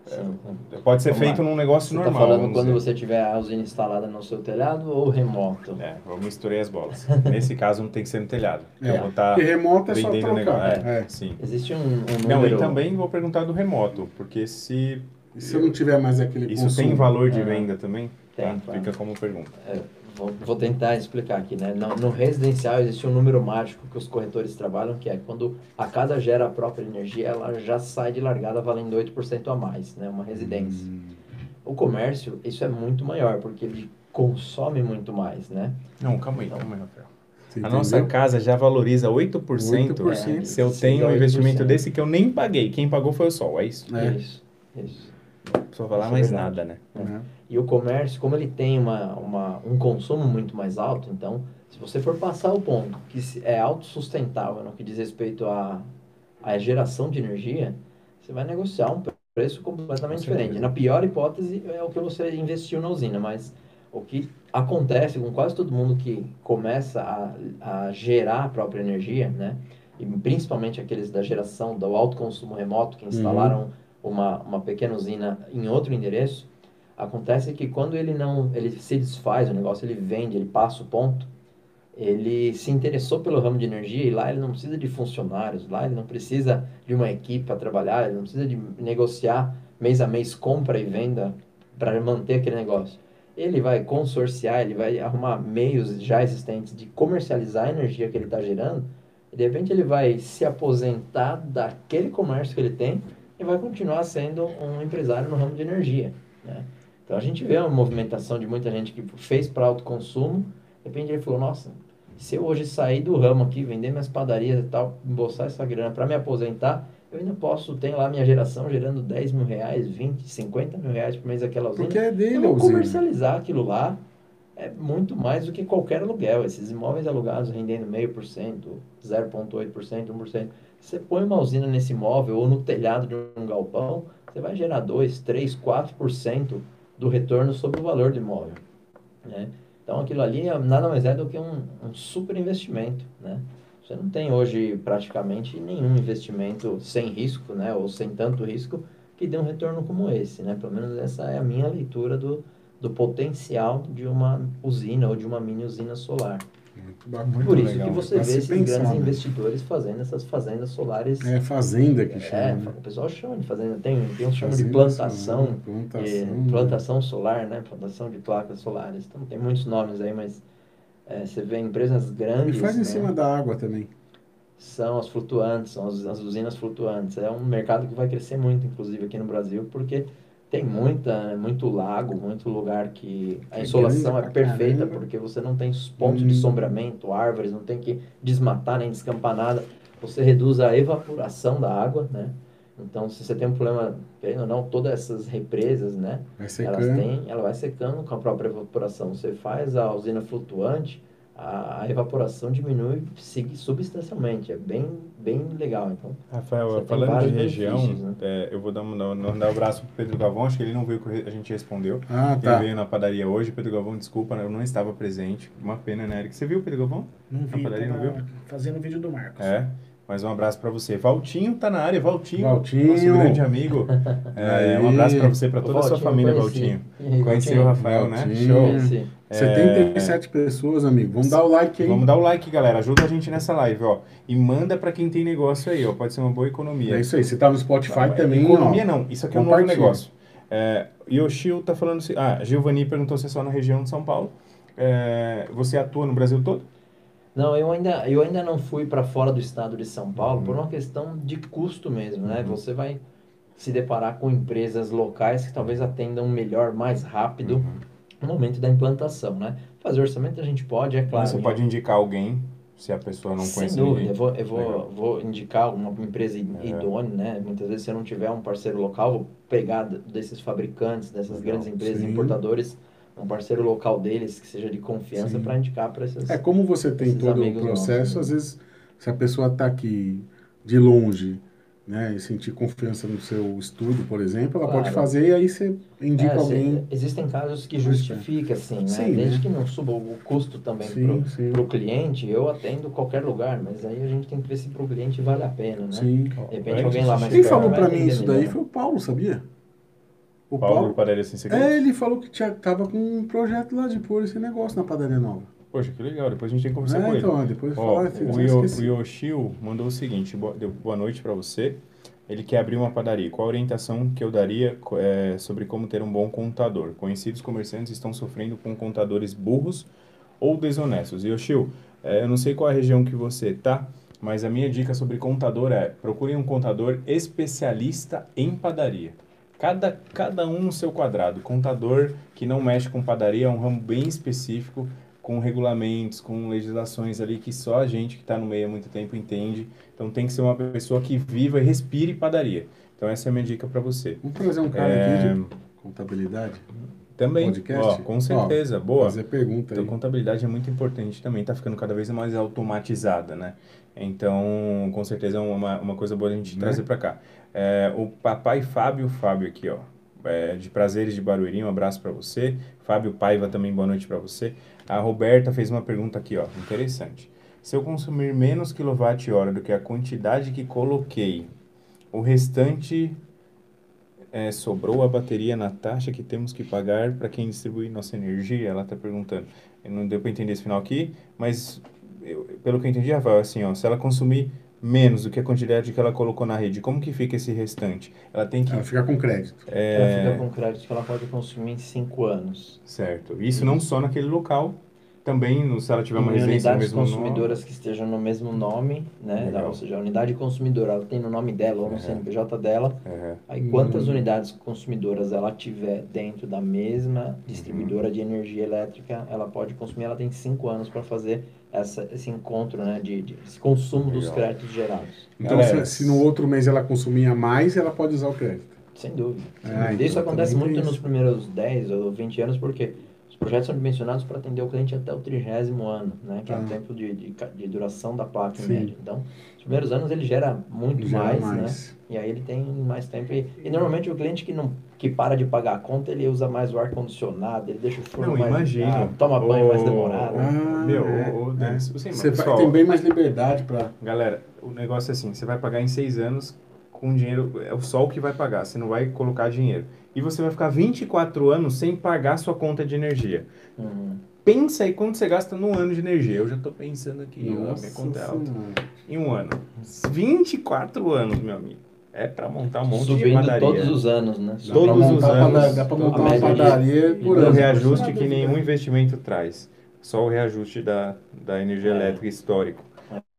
sim. pode ser Vamos feito lá. num negócio Você normal. está falando quando dizer. você tiver a usina instalada no seu telhado ou remoto? É, eu misturei as bolas. Nesse (laughs) caso não tem que ser no telhado. É, eu vou estar Porque remoto é só vendendo o negócio. trocar. É, É. sim. Existe um, um Não, número... e também vou perguntar do remoto, porque se E se eu não tiver mais aquele isso consumo? tem valor de É. venda também, Tem, tá? claro. fica como pergunta. É, vou, vou tentar explicar aqui, né? No, no residencial existe um número mágico que os corretores trabalham, que é quando a casa gera a própria energia, ela já sai de largada valendo 8% a mais, né? Uma residência. Hum, O comércio, isso é muito maior, porque ele consome muito mais, né? Não, calma aí, calma aí, Rafael. você A entendeu? nossa casa já valoriza 8%, 8%. se eu tenho um 8%. investimento desse que eu nem paguei. Quem pagou foi o sol, é isso? É. Isso, isso. Precisa falar é mais verdade. nada, né? É. E o comércio, como ele tem uma, uma, um consumo muito mais alto, então, se você for passar o ponto que é autossustentável no que diz respeito à, à geração de energia, você vai negociar um preço completamente diferente. Na pior hipótese, é o que você investiu na usina, mas o que acontece com quase todo mundo que começa a, a gerar a própria energia, né? E principalmente aqueles da geração do alto consumo remoto que instalaram uma, uma pequena usina em outro endereço, acontece que quando ele não ele se desfaz o negócio, ele vende, ele passa o ponto, ele se interessou pelo ramo de energia e lá ele não precisa de funcionários, lá ele não precisa de uma equipe para trabalhar, ele não precisa de negociar mês a mês compra e venda para manter aquele negócio. Ele vai consorciar, ele vai arrumar meios já existentes de comercializar a energia que ele está gerando e de repente ele vai se aposentar daquele comércio que ele tem e vai continuar sendo um empresário no ramo de energia. Né? Então a gente vê uma movimentação de muita gente que fez para autoconsumo, de repente ele falou, nossa, se eu hoje sair do ramo aqui, vender minhas padarias e tal, embolsar essa grana para me aposentar, eu ainda posso ter lá minha geração gerando 10 mil reais, 20, 50 mil reais por mês aquela usina. Porque é dele Eu a vou usina. comercializar aquilo lá é muito mais do que qualquer aluguel. Esses imóveis alugados rendendo meio por cento, 0,8%, 1%. Você põe uma usina nesse imóvel ou no telhado de um galpão, você vai gerar 2, 3, 4% do retorno sobre o valor do imóvel. Né? Então aquilo ali é- nada mais é do que um, um super investimento. Né? Você não tem hoje praticamente nenhum investimento sem risco, né? ou sem tanto risco, que dê um retorno como esse. Né? Pelo menos essa é a minha leitura do, do potencial de uma usina ou de uma mini usina solar. Muito bacana. Por isso legal, que né? você vê se esses pensar, grandes né? investidores fazendo essas fazendas solares. É fazenda que É, chama. né? o pessoal chama de fazenda. Tem, tem um chama de plantação. solar, plantação, é, né? plantação solar, né? Plantação de placas solares. Então tem muitos nomes aí, mas é, você vê empresas E grandes. faz em né? cima da água também. são as flutuantes, são as, as usinas flutuantes. É um mercado que vai crescer muito, inclusive aqui no Brasil, porque tem muita, muito lago, muito lugar que a insolação é perfeita, caramba. porque você não tem pontos Hum. de sombreamento, árvores, não tem que desmatar nem descampar nada. Você reduz a evaporação da água, né? Então, se você tem um problema, querendo ou não, todas essas represas, né? Elas têm, ela vai secando com a própria evaporação. Você faz a usina flutuante, a, evaporação diminui substancialmente. É bem, bem legal. Então, Rafael, falando de região, né? é, eu vou dar um, dar, um- dar um abraço pro Pedro Galvão, acho que ele não viu que a gente respondeu. Ah, Ele tá. veio na padaria hoje, Pedro Galvão, desculpa, eu não estava presente. Uma pena, né, Eric? Você viu o Pedro Galvão? Não vi, padaria, não tava viu? fazendo vídeo do Marcos. É. Mas um abraço pra você. Valtinho tá na área, Valtinho. Valtinho. Nosso grande amigo. (laughs) É, um abraço pra você, pra o toda a sua família, conheci. Valtinho. Conheceu o Rafael, né? Valtinho. Show. Conheci. É, 77 pessoas, amigo. Vamos dar o like aí. Vamos dar o like, galera. Ajuda a gente nessa live, ó. E manda pra quem tem negócio aí, ó. Pode ser uma boa economia. É isso aí. Você tá no Spotify Não, também, Economia ó. não, isso aqui é um novo negócio. É, Yoshio tá falando assim. Ah, Giovanni perguntou se é só na região de São Paulo. É, você atua no Brasil todo? Não, eu ainda, eu ainda não fui para fora do estado de São Paulo Uhum. por uma questão de custo mesmo, né? Você vai se deparar com empresas locais que talvez atendam melhor, mais rápido Uhum. no momento da implantação, né? Fazer orçamento a gente pode, é claro. você pode indicar alguém, se a pessoa não Sem conhece dúvida, ninguém. eu vou, eu vou, vou indicar uma empresa É. idônea, né? Muitas vezes se eu não tiver um parceiro local, vou pegar desses fabricantes, dessas Legal. grandes empresas Sim. importadores, um parceiro local deles que seja de confiança para indicar para esses. É como você tem todo o processo, nossos, às vezes, se a pessoa tá aqui de longe, né, e sentir confiança no seu estudo, por exemplo, ela Claro. pode fazer e aí você indica É, alguém. existem casos que justifica, assim, né? Sim, Desde né? que não suba o custo também sim. pro cliente, eu atendo qualquer lugar, mas aí a gente tem que ver se pro cliente vale a pena, né? Sim. De repente alguém lá mais Quem falou vai pra mim isso daí melhor. foi o Paulo, sabia? O Paulo, Paulo. Padaria Sem Segredos? É, ele falou que tinha, tava com um projeto lá de pôr esse negócio na padaria nova. Poxa, que legal. Depois a gente tem que conversar com É, ele. então, depois Ó, falar, o, Yo- o Yoshio mandou o seguinte, boa, boa noite para você. Ele quer abrir uma padaria. Qual a orientação que eu daria é, sobre como ter um bom contador? Conhecidos comerciantes estão sofrendo com contadores burros ou desonestos. Yoshio, é, eu não sei qual a região que você tá, mas a minha dica sobre contador é procurem um contador especialista em padaria. Cada, cada um no seu quadrado. Contador que não mexe com padaria é um ramo bem específico, com regulamentos, com legislações ali que só a gente que está no meio há muito tempo entende. Então tem que ser uma pessoa que viva e respire padaria. Então essa é a minha dica para você. Vamos trazer um cara É, aqui de contabilidade? Também, Podcast? ó, com certeza, boa. Fazer pergunta Então, aí. contabilidade é muito importante também, está ficando cada vez mais automatizada, né? Então, com certeza é uma, uma coisa boa a gente Né? trazer para cá. É, o papai Fábio Fábio aqui, ó, é, de Prazeres de Barueri, um abraço para você. Fábio Paiva também, boa noite para você. A Roberta fez uma pergunta aqui, ó, interessante. Se eu consumir menos quilowatt-hora do que a quantidade que coloquei, o restante é, sobrou a bateria na taxa que temos que pagar para quem distribui nossa energia? Ela está perguntando. Não deu para entender esse final aqui, mas eu- pelo que eu entendi, Rafael, assim, ó, se ela consumir menos do que a quantidade que ela colocou na rede, como que fica esse restante? Ela tem que... Ela fica com crédito. Ela É, fica com crédito que ela pode consumir em 5 anos. certo. Isso não só naquele local, também no, se ela tiver uma residência no unidades mesmo consumidoras que estejam no mesmo nome, né? Legal. Ou seja, a unidade consumidora ela tem no nome dela ou no Uhum. CNPJ dela. É, Aí quantas Hum. unidades consumidoras ela tiver dentro da mesma distribuidora de energia elétrica, ela pode consumir. Ela tem cinco anos para fazer essa, esse encontro, né? De, de esse consumo dos Legal. créditos gerados. Então, Galera, se, se no outro mês ela consumia mais, ela pode usar o crédito. Sem dúvida. Sem Ah, dúvida. Isso então acontece muito tem nos isso. primeiros 10 ou 20 anos, porque os projetos são dimensionados para atender o cliente até o trigésimo ano, né? Que é Ah. o tempo de, de, de duração da placa em Sim. média. Então, os primeiros anos ele gera muito Gera mais, mais. né? E aí ele tem mais tempo. E, e normalmente o cliente que não que para de pagar a conta, ele usa mais o ar-condicionado, ele deixa o forno Não, mais imagino. ligado, toma banho mais Ô, demorado. Ah, Meu, é, ô, é. Você- Você vai, tem bem mais liberdade para. Galera, o negócio é assim, você vai pagar em seis anos com dinheiro, é o sol que vai pagar, você não vai colocar dinheiro. E você vai ficar 24 anos sem pagar sua conta de energia. Uhum. Pensa aí quanto você gasta num ano de energia. Eu já tô pensando aqui, ó, minha conta é alta. Em um ano. 24 anos, meu amigo. É pra montar um monte de Subindo padaria. todos os anos, né? Todos dá pra os anos, Dá pra montar uma de- padaria por Um ano. reajuste que nenhum investimento traz. Só o reajuste da, da energia É. elétrica histórico.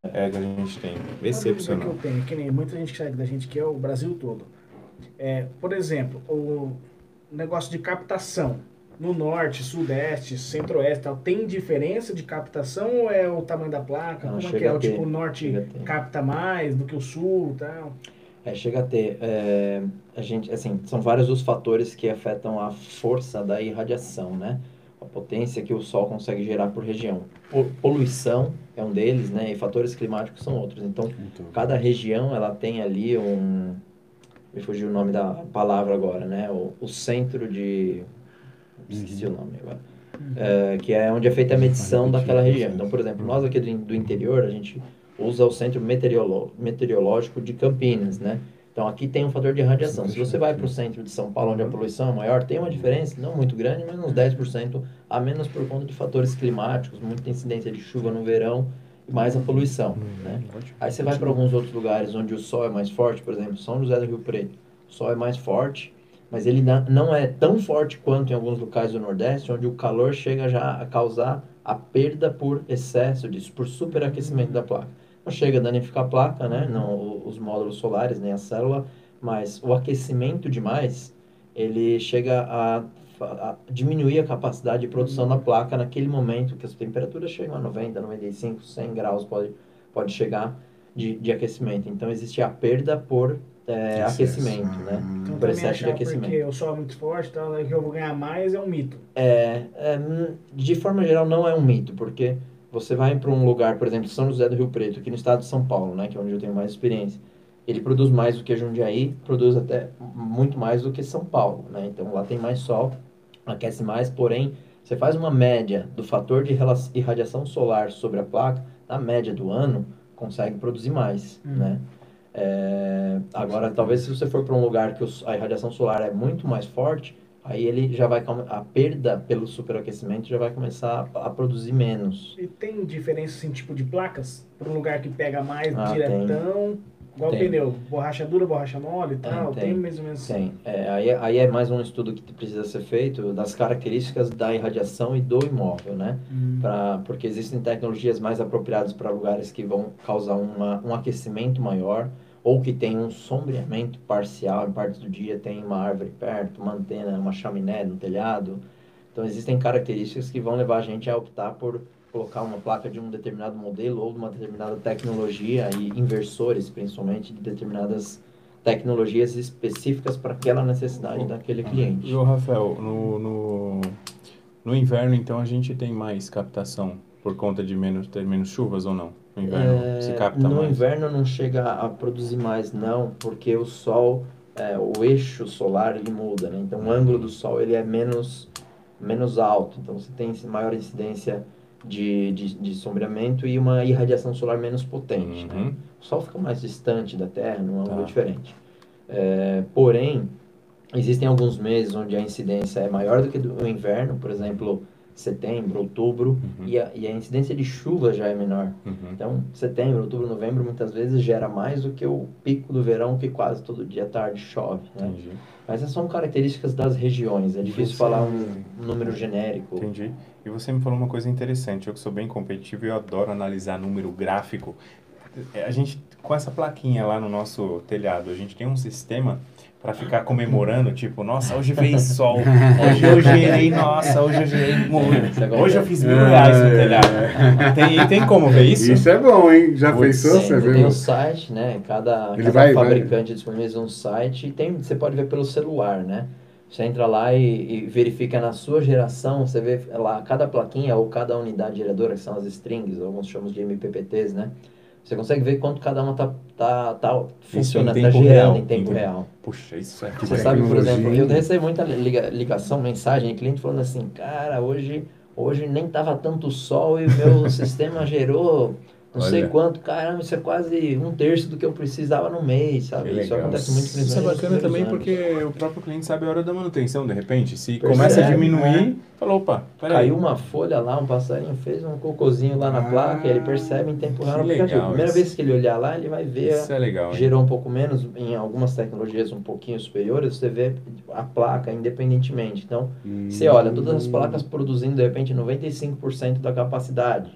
É que a gente tem. Uma dúvida que Excepcional. eu tenho, que nem muita gente que segue da gente, que é o Brasil todo. É, por exemplo, o negócio de captação no norte, sudeste, centro-oeste, tal, tem diferença de captação ou é o tamanho da placa? Não, Como é que é? a O tipo, o norte capta mais do que o sul tal? É, chega a ter. é, a gente, assim, são vários os fatores que afetam a força da irradiação, né? potência que o Sol consegue gerar por região. Po- Poluição é um deles, né? E fatores climáticos são outros. Então, Então, cada região ela tem ali um me fugiu o nome da palavra agora né o, o centro de esqueci o nome agora É, que é onde é feita a medição daquela região então por exemplo nós aqui do, do interior a gente usa o centro meteorolo- meteorológico de Campinas né então aqui tem um fator de radiação se você vai para o centro de São Paulo onde a poluição é maior tem uma diferença não muito grande mas uns 10% a menos por conta de fatores climáticos muita incidência de chuva no verão e mais a poluição né Aí você vai para alguns outros lugares onde o sol é mais forte, por exemplo, São José do Rio Preto. O sol é mais forte, mas ele não é tão forte quanto em alguns locais do Nordeste, onde o calor chega já a causar a perda por excesso disso, por superaquecimento da placa. Não chega a danificar a placa, né? Não os módulos solares, nem a célula, mas o aquecimento demais, ele chega a, a diminuir a capacidade de produção da placa naquele momento que as temperaturas chegam a 90, 95, 100 graus, pode, pode chegar de, de aquecimento. Então, existe a perda por é, aquecimento, né? Então Por excesso de aquecimento. porque o sol é muito forte, tal, é que eu vou ganhar mais é um mito. É, é, hum, de forma geral, não é um mito, porque você vai para um lugar, por exemplo, São José do Rio Preto, aqui no estado de São Paulo, né, que é onde eu tenho mais experiência. Ele produz mais do que Jundiaí, produz até muito mais do que São Paulo, né? Então lá tem mais sol, aquece mais, porém, você faz uma média do fator de irradiação solar sobre a placa, na média do ano, consegue produzir mais, Hum. né? É, agora, talvez se você for para um lugar que a irradiação solar é muito mais forte, aí ele já vai a perda pelo superaquecimento já vai começar a, a produzir menos. E tem diferença assim, tipo de placas? Para um lugar que pega mais Ah, diretão, igual Tem. pneu, borracha dura, borracha mole e tal, tem. tem mais ou menos assim. Sim, é, aí, é- aí é mais um estudo que precisa ser feito das características da irradiação e do imóvel, né? Hum. Pra, porque existem tecnologias mais apropriadas para lugares que vão causar uma, um aquecimento maior ou que tem um sombreamento parcial, em partes do dia tem uma árvore perto, uma antena, uma chaminé no telhado. Então existem características que vão levar a gente a optar por colocar uma placa de um determinado modelo ou de uma determinada tecnologia e inversores, principalmente, de determinadas tecnologias específicas para aquela necessidade daquele cliente. E o Rafael, no, no, no inverno, então, a gente tem mais captação por conta de menos, ter menos chuvas ou não? No inverno É, se capta no mais? inverno não chega a produzir mais não, porque o sol, é, o eixo solar ele muda, né? Então o ângulo do sol ele é menos menos alto, então você tem maior incidência de, de, de sombreamento e uma irradiação solar menos potente, né? Uhum. O sol fica mais distante da Terra, num ângulo Tá. diferente. É, porém, existem alguns meses onde a incidência é maior do que do o inverno, por exemplo, setembro, outubro, Uhum. e, a, e a incidência de chuva já é menor. Uhum. Então, setembro, outubro, novembro, muitas vezes gera mais do que o pico do verão, que quase todo dia tarde chove, né? Entendi. Mas essas são características das regiões, é difícil Você- falar um número genérico. Entendi. E você me falou uma coisa interessante. Eu que sou bem competitivo e eu adoro analisar número gráfico. É, A gente, com essa plaquinha lá no nosso telhado, a gente tem um sistema para ficar comemorando, tipo, nossa, hoje fez (laughs) sol, hoje eu gerei, nossa, hoje eu gerei muito, gosta? hoje eu fiz mil reais no telhado. Tem, tem como ver isso? Isso é bom, hein? Já Putz, pensou? Tem, Você tem viu? um site, né? Cada, Ele cada vai- vai- fabricante disponibiliza um site e tem, você pode ver pelo celular, né? Você entra lá e, e verifica na sua geração, você vê lá cada plaquinha ou cada unidade geradora, que são as strings, alguns chamamos de MPPTs, né? Você consegue ver quanto cada uma tá, tá, tá funcionando, tá gerando real, em tempo real. Puxa, isso é Você sabe, por exemplo, eu hein? recebo muita liga- ligação, mensagem, cliente falando assim, cara, hoje, hoje nem tava tanto sol e o meu (laughs) sistema gerou não sei Olha. quanto, caramba, isso é quase um terço do que eu precisava no mês, sabe? Que Isso legal. acontece muito Isso é bacana também anos. porque o próprio cliente sabe a hora da manutenção, de repente. Se Percebe, começa a né? diminuir, falou, opa, peraí. Caiu uma folha lá, um passarinho fez um cocôzinho lá na Ah, placa, ele percebe em tempo real aplicativo. legal Primeira isso. vez que ele olhar lá, ele vai ver Isso é legal, hein? gerou um pouco menos, em algumas tecnologias um pouquinho superiores, você vê a placa independentemente. Então, você olha, todas as placas produzindo de repente 95% da capacidade.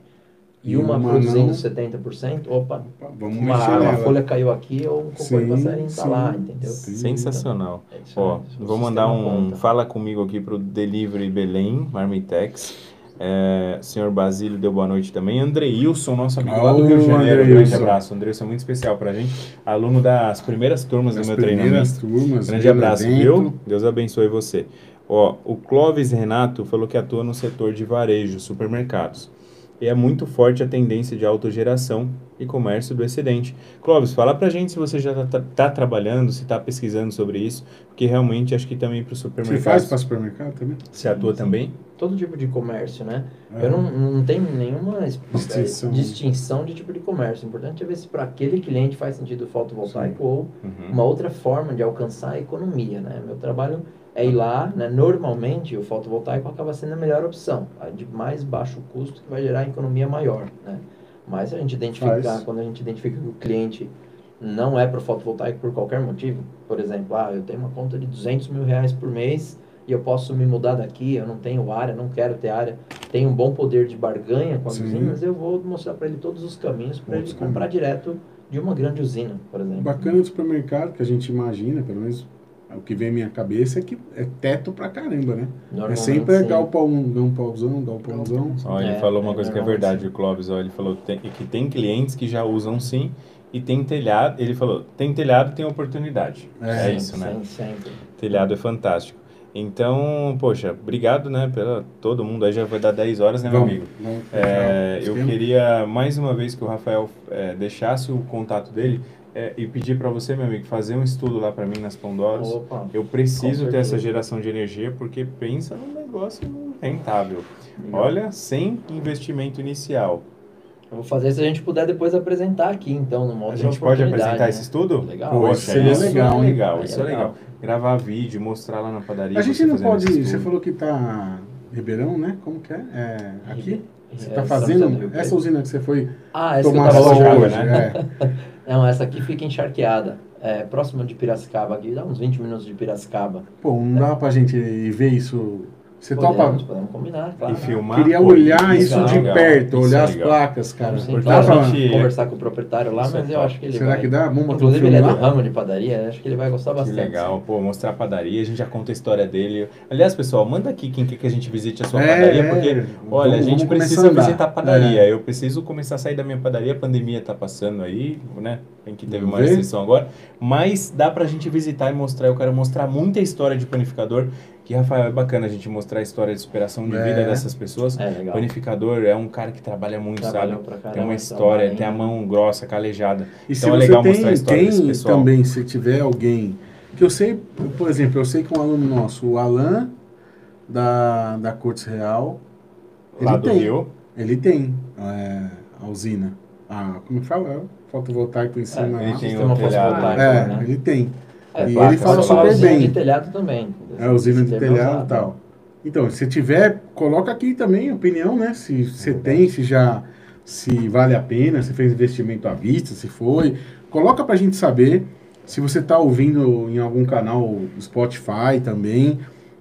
E uma, uma produzindo não. 70%, opa, Vamos uma, mexer uma folha caiu aqui ou um cocô Sim, de passarinho tá sim. lá, entendeu? Sim. Sensacional. É Ó, o vou mandar um conta. fala comigo aqui pro Delivery Belém, Marmitex. É, senhor Basílio deu boa noite também. Andreilson, nosso amigo lá do Rio de Janeiro. Um grande abraço. Andreilson é muito especial pra gente. Aluno das primeiras turmas Das do meu primeiras treinamento. turmas, Grande abraço, evento. viu? Deus abençoe você. Ó, o Clóvis Renato falou que atua no setor de varejo, supermercados. E é muito forte a tendência de autogeração e comércio do excedente. Clóvis, fala pra gente se você já está tá trabalhando, se está pesquisando sobre isso, porque realmente acho que também para o Você supermercado. faz para supermercado também? Você atua também? Todo tipo de comércio, né? É. Eu não, não tenho nenhuma es- Distinção. distinção de tipo de comércio. O importante é ver se para aquele cliente faz sentido o fotovoltaico ou Uhum. uma outra forma de alcançar a economia, né? Meu trabalho é ir lá, né? Normalmente o fotovoltaico acaba sendo a melhor opção, a de mais baixo custo que vai gerar economia maior, né? Mas a gente identificar, Faz. quando a gente identifica que o cliente não é para o fotovoltaico por qualquer motivo, por exemplo, ah, eu tenho uma conta de 200 mil reais por mês e eu posso me mudar daqui, eu não tenho área, não quero ter área, tenho um bom poder de barganha com as Sim. usinas, eu vou mostrar para ele todos os caminhos para ele comprar direto de uma grande usina, por exemplo. Bacana do supermercado, que a gente imagina, pelo menos o que vem à minha cabeça é que é teto pra caramba, né? É sempre sim. galpão, galpãozão, galpãozão. Ó, ele É, falou uma é, coisa que é verdade, o Clóvis. Ó, ele falou que tem, que tem clientes que já usam sim e tem telhado. Ele falou: tem telhado, tem oportunidade. É, É, isso, né? Sim, sempre. Telhado é fantástico. Então, poxa, obrigado, né, pela todo mundo. Aí já vai dar 10 horas, né, meu amigo? vamos É, eu queria mais uma vez que o Rafael é, deixasse o contato dele é, e pedir para você, meu amigo, fazer um estudo lá para mim nas Pandoras. Opa. Eu preciso ter essa geração de energia porque pensa num negócio rentável. Legal. Olha, sem investimento inicial. Eu vou fazer se a gente puder depois apresentar aqui, então, numa A outra gente pode apresentar né? esse estudo? Legal. Poxa, isso legal, é hein? legal, Aí isso é é legal. legal. Gravar vídeo, mostrar lá na padaria. A gente não pode. esse Você falou que tá. Ribeirão, né? Como que é? É, aqui? Você É, tá do fazendo essa usina que você foi Ah, essa que eu tomar tava hoje, né? (laughs) Não, essa aqui fica encharqueada. É, de Piracicaba aqui, dá uns 20 minutos de Piracicaba. Pô, não dá pra gente ver isso. Você topa? Podemos, podemos combinar, claro. E filmar. Queria pô, olhar isso é de legal, perto, isso olhar é as legal. placas, cara. Sim, claro, pra- conversar com o proprietário lá, Isso é mas eu top. acho que ele Será vai... que dá? Vamos Inclusive, ele é do ramo de padaria, acho que ele vai gostar Que bastante. legal, pô, mostrar a padaria, a gente já conta a história dele. Aliás, pessoal, manda aqui quem quer que a gente visite a sua É, padaria, é. porque, Vamos- olha, a gente precisa a visitar a padaria. É. Eu preciso começar a sair da minha padaria, a pandemia tá passando aí, né? Tem que teve uma restrição agora. Mas dá pra gente visitar e mostrar. Eu quero mostrar muita história de panificador. Que, Rafael, é bacana a gente mostrar a história de superação de É. vida dessas pessoas. É, legal. Panificador é um cara que trabalha muito, Trabalhou sabe? caramba, Tem uma história, trabalha tem a mão grossa, calejada. E se Então é você legal tem, mostrar a história desse tem pessoal. também, se tiver alguém. Que eu sei, por exemplo, eu sei que um aluno nosso, o Alan, da, da Cortes Real, Lá ele do tem. Rio. Ele tem é, a usina. A, como que fala? É, Fotovoltaico em cima ele lá. tem um telhado, É, né? ele tem. É, E placa ele fala super bem. de telhado também. É a usina de é telhado e tal. Então, se tiver, coloca aqui também a opinião, né? Se você tem, se já se vale a pena, se fez investimento à vista, se foi. Coloca pra gente saber. Se você tá ouvindo em algum canal Spotify também,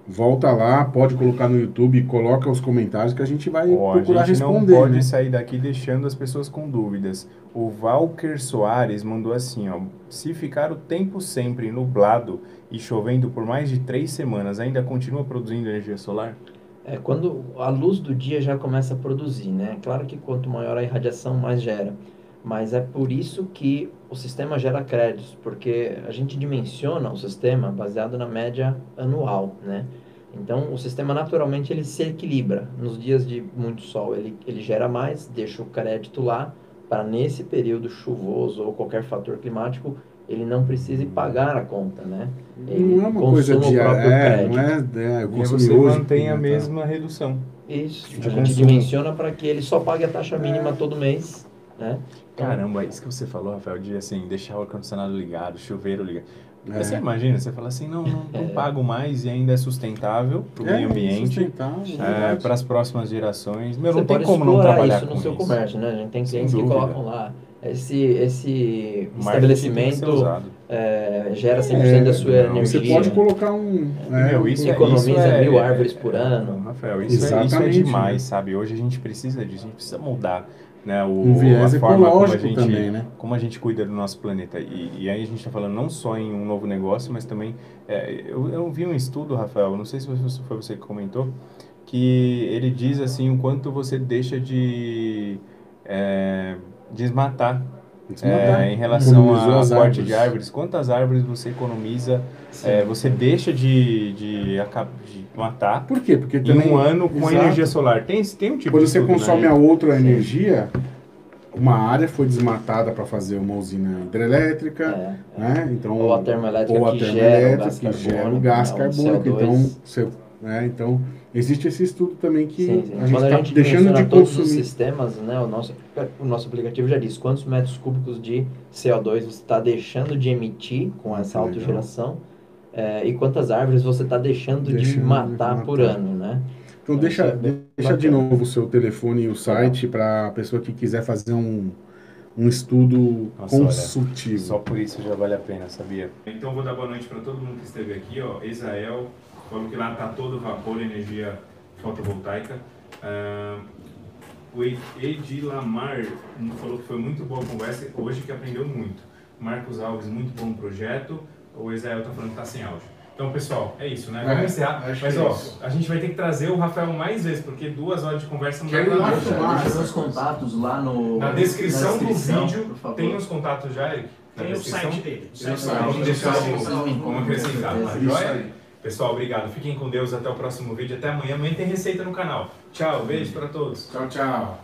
volta lá, pode colocar no YouTube, coloca os comentários que a gente vai a procurar gente não responder. pode né? sair daqui deixando as pessoas com dúvidas. O Valker Soares mandou assim, ó. Se ficar o tempo sempre nublado e chovendo por mais de três semanas, ainda continua produzindo energia solar? É, quando a luz do dia já começa a produzir, né? Claro que quanto maior a irradiação, mais gera. Mas é por isso que o sistema gera créditos, porque a gente dimensiona o sistema baseado na média anual, né? Então, o sistema naturalmente ele se equilibra. Nos dias de muito sol, ele, ele gera mais, deixa o crédito lá, para nesse período chuvoso ou qualquer fator climático, ele não precise pagar a conta, né? Ele Não é uma coisa consuma o diária, próprio é, crédito. não é, é E aí consumi você mantém a tá. mesma redução. Isso, a gente consumo. dimensiona para que ele só pague a taxa mínima todo mês, né? Caramba, isso que você falou, Rafael, de assim, deixar o ar-condicionado ligado, chuveiro ligado. É. Você imagina, você fala assim, não, não, não (laughs) pago mais e ainda é sustentável para o É, meio ambiente, sustentável, é, para as próximas gerações. Meu, Você não tem pode como não trabalhar isso com no seu isso. comércio, né? A gente tem clientes que colocam lá esse, esse marketing estabelecimento é, gera 100% É, da sua não, Você energia. pode colocar um. é, Meu, isso, é- economiza isso é, mil árvores por ano. Rafael, isso, é, isso é Exatamente, demais, né? sabe? Hoje a gente precisa disso, a gente precisa mudar né, o, um viés a forma como a, gente, também, né? como a gente cuida do nosso planeta. E, e aí a gente está falando não só em um novo negócio, mas também... é, eu, eu vi um estudo, Rafael, não sei se você- foi você que comentou, que ele diz assim o quanto você deixa de é, desmatar Desmatar. É, em relação Economizou a as corte árvores. de árvores, quantas árvores você economiza, é, você deixa de, de, de matar Por quê? Porque em também um ano com Exato. energia solar? Tem, tem um tipo Quando de você estudo, consome né? a outra energia, uma área foi desmatada para fazer uma usina hidrelétrica, É, né? Então, Ou a termoelétrica ou a que termoelétrica gera o gás que gera o carbônico, gás né, carbônico. CO2. Então, você, né? então, existe esse estudo também que Sim, sim. a gente Quando a está gente deixando de todos os consumir. sistemas, né, o nosso, o nosso aplicativo já diz quantos metros cúbicos de CO2 você está deixando de emitir com essa legal. autogeração é, e quantas árvores você está deixando, de Deixando de matar por matar. ano, né? Então, Isso deixa, é deixa de novo o seu telefone e o site para a pessoa que quiser fazer um, um estudo Nossa, olha, consultivo. Só por isso já vale a pena, sabia? Então vou dar boa noite para todo mundo que esteve aqui, ó. Israel, falou que lá tá todo vapor, energia fotovoltaica. Ah, o Ed- Edilamar falou que foi muito boa a conversa, hoje que aprendeu muito. Marcos Alves, muito bom projeto. O Israel tá falando que tá sem áudio. Então, pessoal, é isso, né? É, Vamos encerrar. acho Mas, é ó, isso. a gente vai ter que trazer o Rafael mais vezes, porque duas horas de conversa não dá Quero pra nada. Deixa contatos lá no, Na descrição, do descrição, vídeo por favor. tem os contatos já, Eric? Na Tem o descrição? site dele. O Tem o site dele. Vamos deixar o- Vamos acrescentar, tá certeza. joia? Pessoal, obrigado. Fiquem com Deus. Até o próximo vídeo. Até amanhã. Amanhã tem receita no canal. Tchau. Beijo para todos. Tchau, tchau.